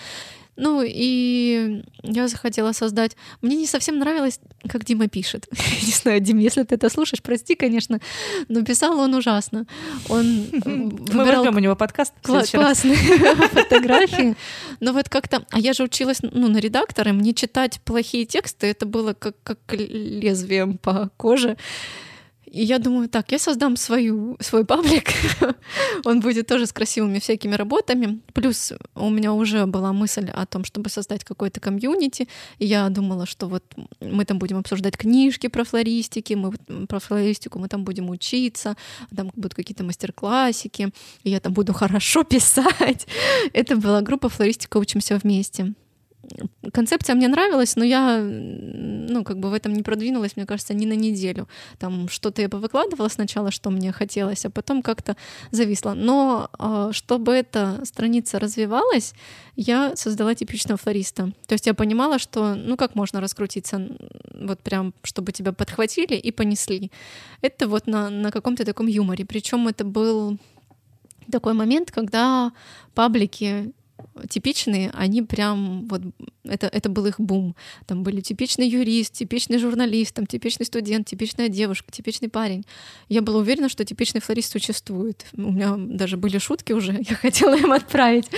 Ну и я захотела создать... Мне не совсем нравилось, как Дима пишет. [laughs] не знаю, Дим, если ты это слушаешь, прости, конечно, но писал он ужасно. Он Мы возьмем у него подкаст. Классные [laughs] фотографии. Но вот как-то... А я же училась ну, на редактора, мне читать плохие тексты, это было как, как лезвием по коже. И я думаю, так, я создам свою, свой паблик, [laughs] он будет тоже с красивыми всякими работами. Плюс у меня уже была мысль о том, чтобы создать какой-то комьюнити. И я думала, что вот мы там будем обсуждать книжки про флористики, мы про флористику мы там будем учиться, там будут какие-то мастер-классики, я там буду [laughs] хорошо писать. Это была группа «Флористика. Учимся вместе» концепция мне нравилась, но я, ну, как бы в этом не продвинулась, мне кажется, ни на неделю. Там что-то я повыкладывала сначала, что мне хотелось, а потом как-то зависла. Но а, чтобы эта страница развивалась, я создала типичного флориста. То есть я понимала, что, ну, как можно раскрутиться, вот прям, чтобы тебя подхватили и понесли. Это вот на, на каком-то таком юморе. Причем это был такой момент, когда паблики типичные, они прям вот это, это был их бум. Там были типичный юрист, типичный журналист, там типичный студент, типичная девушка, типичный парень. Я была уверена, что типичный флорист существует. У меня даже были шутки уже, [laughs] я хотела им отправить.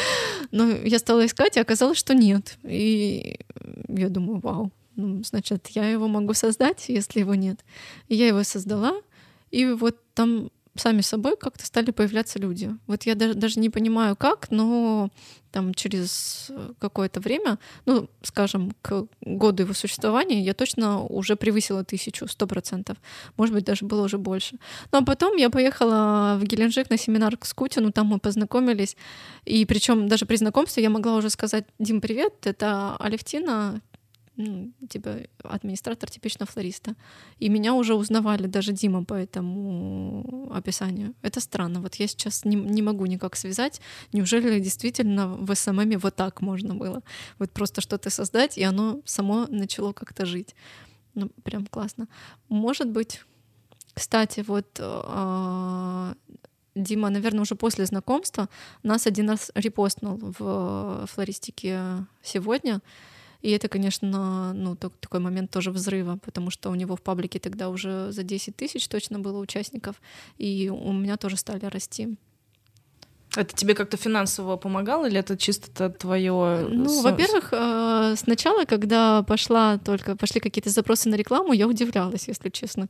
Но я стала искать, и оказалось, что нет. И я думаю, вау, ну, значит, я его могу создать, если его нет. И я его создала, и вот там сами собой как-то стали появляться люди. Вот я даже, даже не понимаю, как, но там через какое-то время, ну, скажем, к году его существования, я точно уже превысила тысячу, сто процентов. Может быть, даже было уже больше. Ну, а потом я поехала в Геленджик на семинар к Скутину, там мы познакомились. И причем даже при знакомстве я могла уже сказать, Дим, привет, это Алевтина, ну, типа администратор типично флориста. И меня уже узнавали даже Дима по этому описанию. Это странно. Вот я сейчас не, не могу никак связать. Неужели действительно в СММе вот так можно было? Вот просто что-то создать, и оно само начало как-то жить. Ну, прям классно. Может быть, кстати, вот э, Дима, наверное, уже после знакомства нас один раз репостнул в флористике сегодня. И это, конечно, ну, такой момент тоже взрыва, потому что у него в паблике тогда уже за 10 тысяч точно было участников, и у меня тоже стали расти. Это тебе как-то финансово помогало или это чисто твое? Ну, во-первых, э, сначала, когда пошла только пошли какие-то запросы на рекламу, я удивлялась, если честно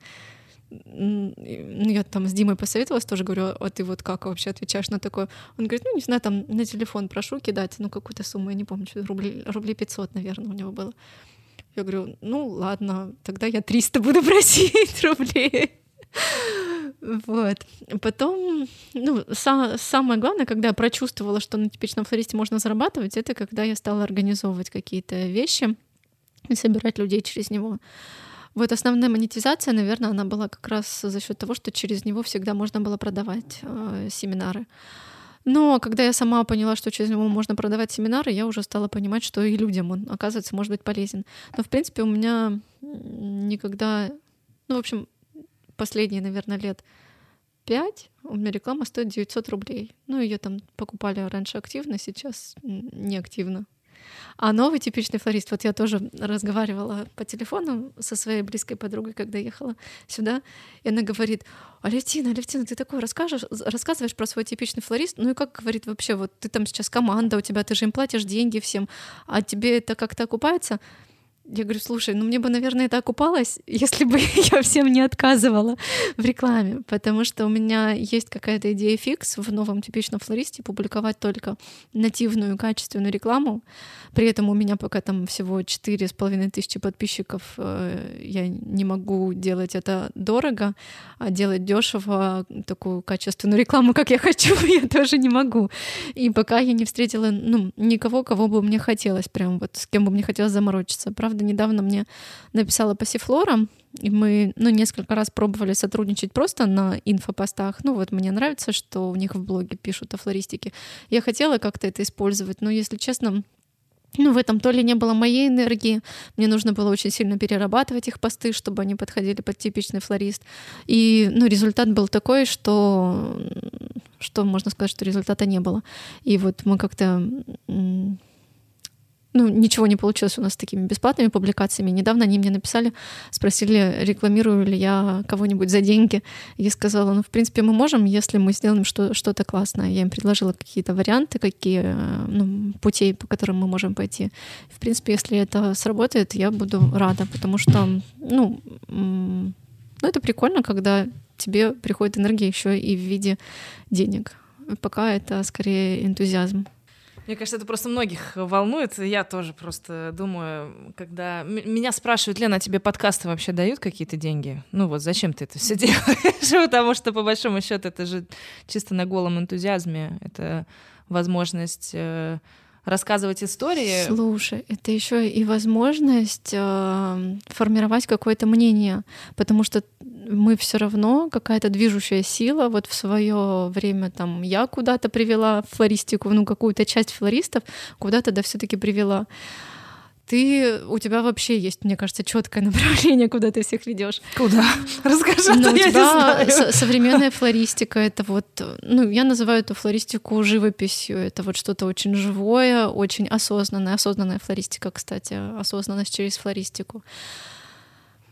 я там с Димой посоветовалась, тоже говорю, а ты вот как вообще отвечаешь на такое? Он говорит, ну, не знаю, там на телефон прошу кидать, ну, какую-то сумму, я не помню, рублей, рублей 500, наверное, у него было. Я говорю, ну, ладно, тогда я 300 буду [laughs] просить рублей. Вот. Потом, ну, са- самое главное, когда я прочувствовала, что на типичном флористе можно зарабатывать, это когда я стала организовывать какие-то вещи и собирать людей через него. Вот основная монетизация, наверное, она была как раз за счет того, что через него всегда можно было продавать э, семинары. Но когда я сама поняла, что через него можно продавать семинары, я уже стала понимать, что и людям он, оказывается, может быть полезен. Но, в принципе, у меня никогда... Ну, в общем, последние, наверное, лет пять у меня реклама стоит 900 рублей. Ну, ее там покупали раньше активно, сейчас неактивно. А новый типичный флорист, вот я тоже разговаривала по телефону со своей близкой подругой, когда ехала сюда, и она говорит, Алевтина, Алевтина, ты такое расскажешь, рассказываешь про свой типичный флорист, ну и как, говорит, вообще, вот ты там сейчас команда у тебя, ты же им платишь деньги всем, а тебе это как-то окупается? Я говорю, слушай, ну мне бы, наверное, это окупалось, [laughs] если бы [laughs] я всем не отказывала в рекламе, потому что у меня есть какая-то идея фикс в новом типичном флористе публиковать только нативную качественную рекламу. При этом у меня пока там всего четыре с половиной тысячи подписчиков. Э, я не могу делать это дорого, а делать дешево такую качественную рекламу, как я хочу, [laughs] я тоже не могу. И пока я не встретила ну, никого, кого бы мне хотелось, прям вот с кем бы мне хотелось заморочиться. Правда, правда, недавно мне написала Пассифлора, и мы, ну, несколько раз пробовали сотрудничать просто на инфопостах. Ну, вот мне нравится, что у них в блоге пишут о флористике. Я хотела как-то это использовать, но, если честно, ну, в этом то ли не было моей энергии, мне нужно было очень сильно перерабатывать их посты, чтобы они подходили под типичный флорист. И, ну, результат был такой, что, что можно сказать, что результата не было. И вот мы как-то ну, ничего не получилось у нас с такими бесплатными публикациями. Недавно они мне написали, спросили, рекламирую ли я кого-нибудь за деньги. Я сказала, ну, в принципе, мы можем, если мы сделаем что- что-то классное. Я им предложила какие-то варианты, какие ну, путей, по которым мы можем пойти. В принципе, если это сработает, я буду рада, потому что, ну, ну это прикольно, когда тебе приходит энергия еще и в виде денег. Пока это скорее энтузиазм. Мне кажется, это просто многих волнует. Я тоже просто думаю, когда меня спрашивают, Лена, а тебе подкасты вообще дают какие-то деньги? Ну вот зачем ты это все делаешь? [laughs] Потому что по большому счету это же чисто на голом энтузиазме. Это возможность э, рассказывать истории. Слушай, это еще и возможность э, формировать какое-то мнение, потому что мы все равно какая-то движущая сила. Вот в свое время там я куда-то привела флористику, ну какую-то часть флористов куда-то да все-таки привела. Ты, у тебя вообще есть, мне кажется, четкое [laughs] направление, куда ты всех ведешь. Куда? [laughs] Расскажи, ну, у я тебя не знаю. современная флористика это вот, ну я называю эту флористику живописью. Это вот что-то очень живое, очень осознанное, осознанная флористика, кстати, осознанность через флористику.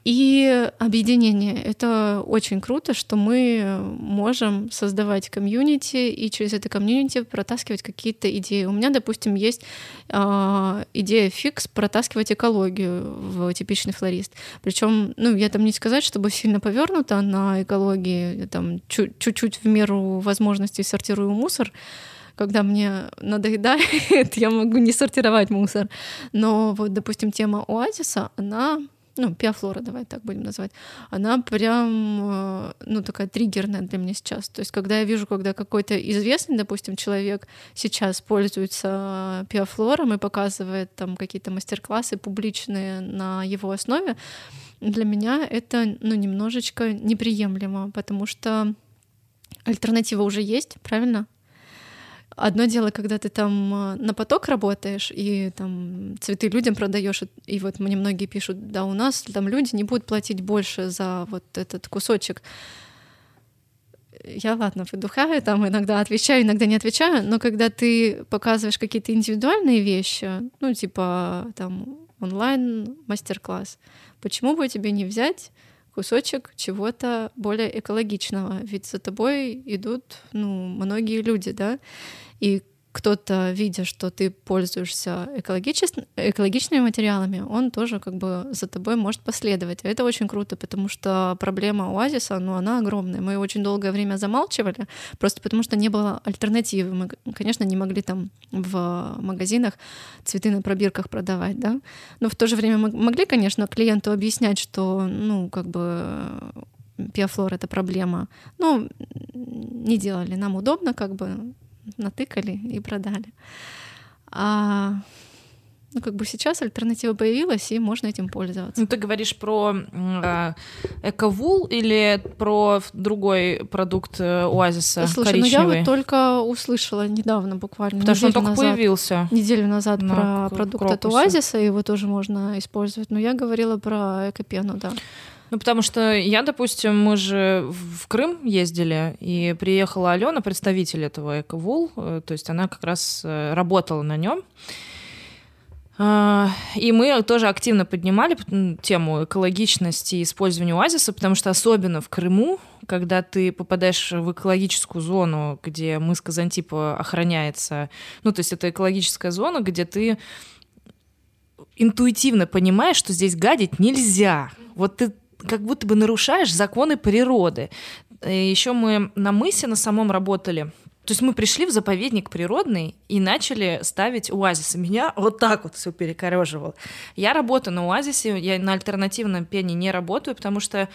И объединение — это очень круто, что мы можем создавать комьюнити и через это комьюнити протаскивать какие-то идеи. У меня, допустим, есть э, идея фикс протаскивать экологию в типичный флорист. Причем, ну, я там не сказать, чтобы сильно повернута на экологии, я там чуть-чуть в меру возможностей сортирую мусор, когда мне надоедает, [laughs] я могу не сортировать мусор. Но вот, допустим, тема оазиса, она ну, пиафлора, давай так будем называть, она прям, э, ну, такая триггерная для меня сейчас. То есть, когда я вижу, когда какой-то известный, допустим, человек сейчас пользуется пиафлором и показывает там какие-то мастер-классы публичные на его основе, для меня это, ну, немножечко неприемлемо, потому что альтернатива уже есть, правильно? Одно дело, когда ты там э, на поток работаешь и там цветы людям продаешь, и вот мне многие пишут, да, у нас там люди не будут платить больше за вот этот кусочек. Я, ладно, выдухаю, там иногда отвечаю, иногда не отвечаю, но когда ты показываешь какие-то индивидуальные вещи, ну, типа там онлайн мастер-класс, почему бы тебе не взять кусочек чего-то более экологичного, ведь за тобой идут ну, многие люди, да, и кто-то, видя, что ты пользуешься экологичными материалами, он тоже как бы за тобой может последовать. это очень круто, потому что проблема оазиса, ну, она огромная. Мы очень долгое время замалчивали, просто потому что не было альтернативы. Мы, конечно, не могли там в магазинах цветы на пробирках продавать, да, но в то же время мы могли, конечно, клиенту объяснять, что, ну, как бы пиафлор — это проблема. Ну, не делали, нам удобно, как бы натыкали и продали. А ну, как бы сейчас альтернатива появилась, и можно этим пользоваться. Ну, ты говоришь про э, эковул или про другой продукт э, Оазиса Слушай, коричневый? ну я вот только услышала недавно буквально, Потому что он только назад, появился. Неделю назад про продукт от Оазиса, его тоже можно использовать, но я говорила про экопену, да. Ну, потому что я, допустим, мы же в Крым ездили, и приехала Алена, представитель этого Эковул, э, то есть она как раз э, работала на нем. А, и мы тоже активно поднимали тему экологичности и использования оазиса, потому что особенно в Крыму, когда ты попадаешь в экологическую зону, где мыс Казантипа охраняется, ну, то есть это экологическая зона, где ты интуитивно понимаешь, что здесь гадить нельзя. Вот ты как будто бы нарушаешь законы природы. Еще мы на мысе на самом работали. То есть мы пришли в заповедник природный и начали ставить оазисы. Меня вот так вот все перекореживало. Я работаю на оазисе, я на альтернативном пене не работаю, потому что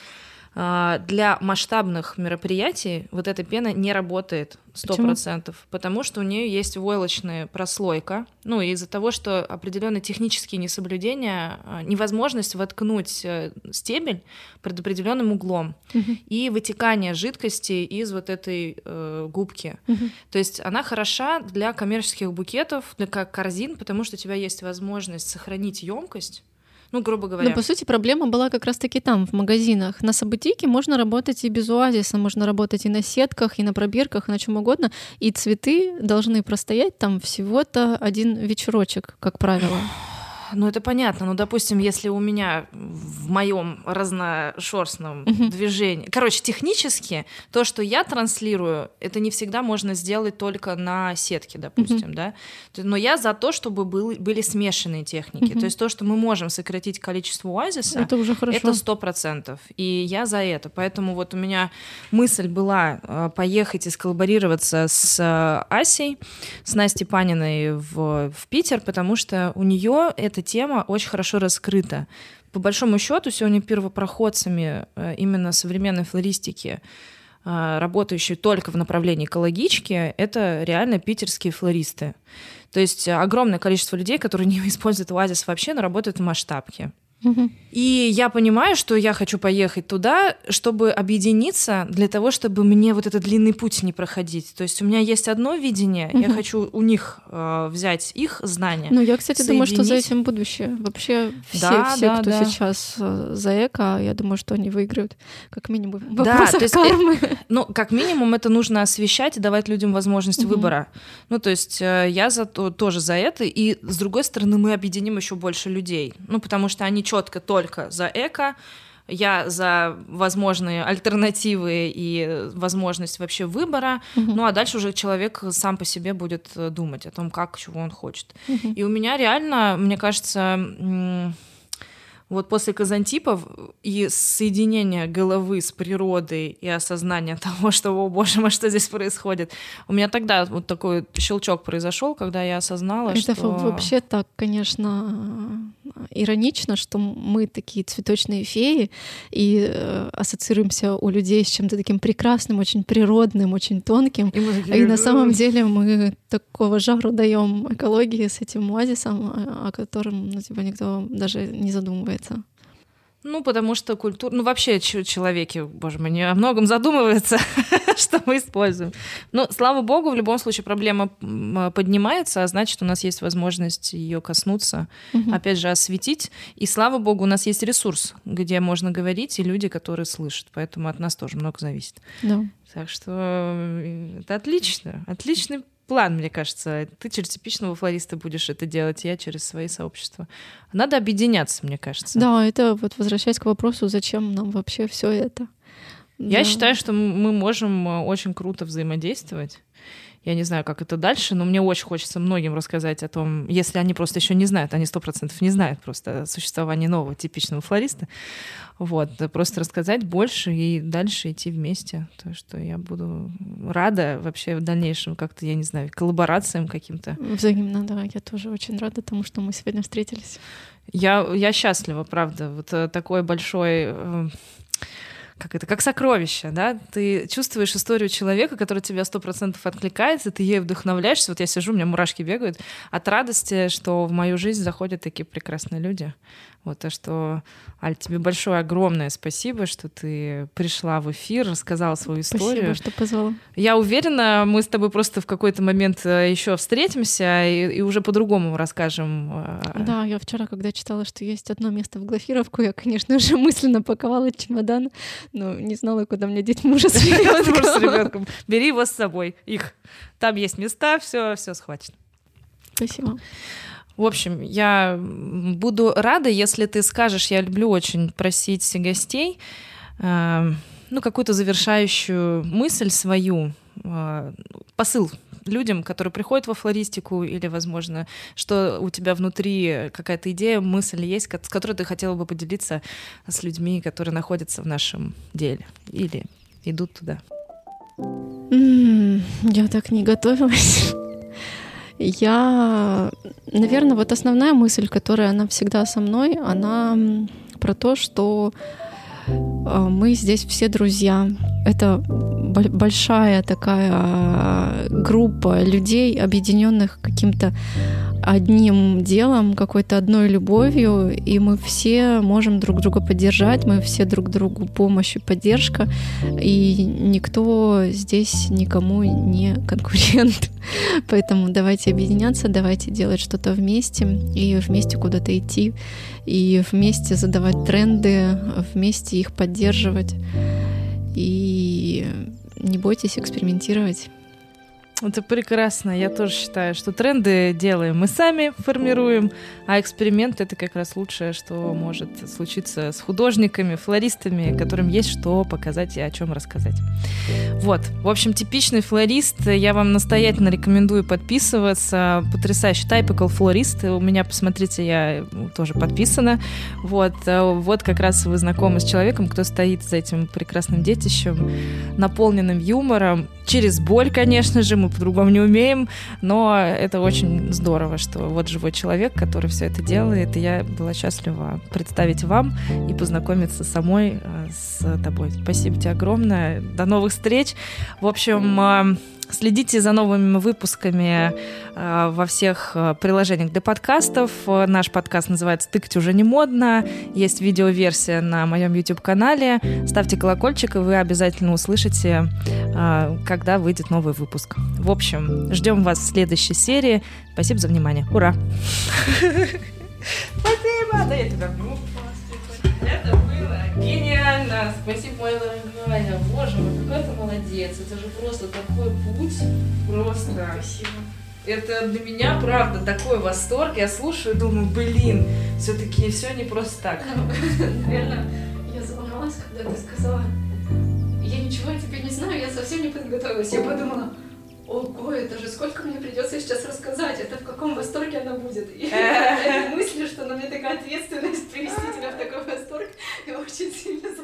для масштабных мероприятий вот эта пена не работает 100%, Почему? потому что у нее есть войлочная прослойка. Ну, из-за того, что определенные технические несоблюдения, а, невозможность воткнуть э, стебель под определенным углом угу. и вытекание жидкости из вот этой э, губки. Угу. То есть она хороша для коммерческих букетов, для как корзин, потому что у тебя есть возможность сохранить емкость Ну, грубо говоря. Но, по сути, проблема была как раз-таки там, в магазинах. На Сабутике можно работать и без оазиса, можно работать и на сетках, и на пробирках, и на чем угодно. И цветы должны простоять там всего-то один вечерочек, как правило. Ну, это понятно. Ну, допустим, если у меня в моем разношерстном uh-huh. движении... Короче, технически то, что я транслирую, это не всегда можно сделать только на сетке, допустим, uh-huh. да? Но я за то, чтобы был, были смешанные техники. Uh-huh. То есть то, что мы можем сократить количество оазиса, это уже хорошо. Это сто процентов. И я за это. Поэтому вот у меня мысль была э, поехать и сколлаборироваться с э, Асей, с Настей Паниной в, в Питер, потому что у нее это тема очень хорошо раскрыта. По большому счету, сегодня первопроходцами э, именно современной флористики, э, работающие только в направлении экологички, это реально питерские флористы. То есть огромное количество людей, которые [laughs] не используют оазис вообще, но работают в масштабке. И я понимаю, что я хочу поехать туда, чтобы объединиться, для того, чтобы мне вот этот длинный путь не проходить. То есть у меня есть одно видение, угу. я хочу у них э, взять их знания. Ну, я, кстати, соединить. думаю, что за этим будущее. Вообще все, да, все да, кто да. сейчас э, за эко, я думаю, что они выиграют, как минимум, в да, то есть, кармы. Это, ну, как минимум, это нужно освещать и давать людям возможность угу. выбора. Ну, то есть э, я за, то, тоже за это, и с другой стороны, мы объединим еще больше людей. Ну, потому что они четко только за эко, я за возможные альтернативы и возможность вообще выбора. Uh-huh. Ну а дальше уже человек сам по себе будет э, думать о том, как, чего он хочет. Uh-huh. И у меня реально, мне кажется, вот после казантипов и соединения головы с природой и осознания [laughs] того, что, о боже мой, что здесь происходит, у меня тогда вот такой щелчок произошел, когда я осознала, Это что... вообще так, конечно, иронично, что мы такие цветочные феи и э, ассоциируемся у людей с чем-то таким прекрасным, очень природным, очень тонким. И, такие... и на самом деле мы такого жару даем экологии с этим оазисом, о котором ну, типа, никто даже не задумывается задумывается? Ну, потому что культура... Ну, вообще человеки, боже мой, не о многом задумываются, [laughs] что мы используем. Но, слава богу, в любом случае проблема поднимается, а значит, у нас есть возможность ее коснуться, угу. опять же, осветить. И, слава богу, у нас есть ресурс, где можно говорить, и люди, которые слышат. Поэтому от нас тоже много зависит. Да. Так что э, это отлично. Отличный план, мне кажется. Ты через типичного флориста будешь это делать, я через свои сообщества. Надо объединяться, мне кажется. Да, это вот возвращаясь к вопросу, зачем нам вообще все это. Я да. считаю, что мы можем э, очень круто взаимодействовать. Я не знаю, как это дальше, но мне очень хочется многим рассказать о том, если они просто еще не знают, они сто процентов не знают просто о существовании нового типичного флориста. Вот, просто рассказать больше и дальше идти вместе. То, что я буду рада вообще в дальнейшем как-то, я не знаю, коллаборациям каким-то. Взаимно, да. Я тоже очень рада тому, что мы сегодня встретились. Я, я счастлива, правда. Вот э, такой большой э, как это, как сокровище, да, ты чувствуешь историю человека, который тебя сто процентов откликается, ты ей вдохновляешься, вот я сижу, у меня мурашки бегают. От радости, что в мою жизнь заходят такие прекрасные люди. Вот, то, что, Аль, тебе большое, огромное спасибо, что ты пришла в эфир, рассказала свою историю. Спасибо, что позвала. Я уверена, мы с тобой просто в какой-то момент э, еще встретимся и, и уже по-другому расскажем. Э, да, я вчера, когда читала, что есть одно место в Глафировку, я, конечно же, [laughs] мысленно паковала чемодан, но не знала, куда мне деть мужа с [laughs] ребенком. Бери его с собой, их. Там есть места, все, все схвачено. Спасибо. В общем, я буду рада, если ты скажешь, я люблю очень просить гостей, э, ну, какую-то завершающую мысль свою, э, посыл людям, которые приходят во флористику, или, возможно, что у тебя внутри какая-то идея, мысль есть, с которой ты хотела бы поделиться с людьми, которые находятся в нашем деле или идут туда. Mm, я так не готовилась. Я, наверное, вот основная мысль, которая она всегда со мной, она про то, что мы здесь все друзья, это большая такая группа людей, объединенных каким-то одним делом, какой-то одной любовью, и мы все можем друг друга поддержать, мы все друг другу помощь и поддержка, и никто здесь никому не конкурент. [laughs] Поэтому давайте объединяться, давайте делать что-то вместе, и вместе куда-то идти, и вместе задавать тренды, вместе их поддерживать. И не бойтесь экспериментировать. Это прекрасно. Я тоже считаю, что тренды делаем мы сами, формируем, а эксперимент — это как раз лучшее, что может случиться с художниками, флористами, которым есть что показать и о чем рассказать. Вот. В общем, типичный флорист. Я вам настоятельно рекомендую подписываться. Потрясающий Typical флорист. У меня, посмотрите, я тоже подписана. Вот. Вот как раз вы знакомы с человеком, кто стоит за этим прекрасным детищем, наполненным юмором, через боль, конечно же, мы по-другому не умеем, но это очень здорово, что вот живой человек, который все это делает, и я была счастлива представить вам и познакомиться самой э, с тобой. Спасибо тебе огромное. До новых встреч. В общем, э, Следите за новыми выпусками э, во всех э, приложениях для подкастов. Наш подкаст называется «Тыкать уже не модно». Есть видеоверсия на моем YouTube-канале. Ставьте колокольчик, и вы обязательно услышите, э, когда выйдет новый выпуск. В общем, ждем вас в следующей серии. Спасибо за внимание. Ура! Спасибо! Да я тебя гениально. Спасибо, моя дорогая. Боже мой, какой ты молодец. Это же просто такой путь. Просто. Спасибо. Это для меня, правда, такой восторг. Я слушаю и думаю, блин, все-таки все не просто так. [laughs] Реально, я заломалась, когда ты сказала, я ничего о тебе не знаю, я совсем не подготовилась. Я подумала, ого, это же сколько мне придется сейчас рассказать, это в каком восторге она будет. [laughs] И мысль, что на мне такая ответственность привести тебя в такой восторг, очень сильно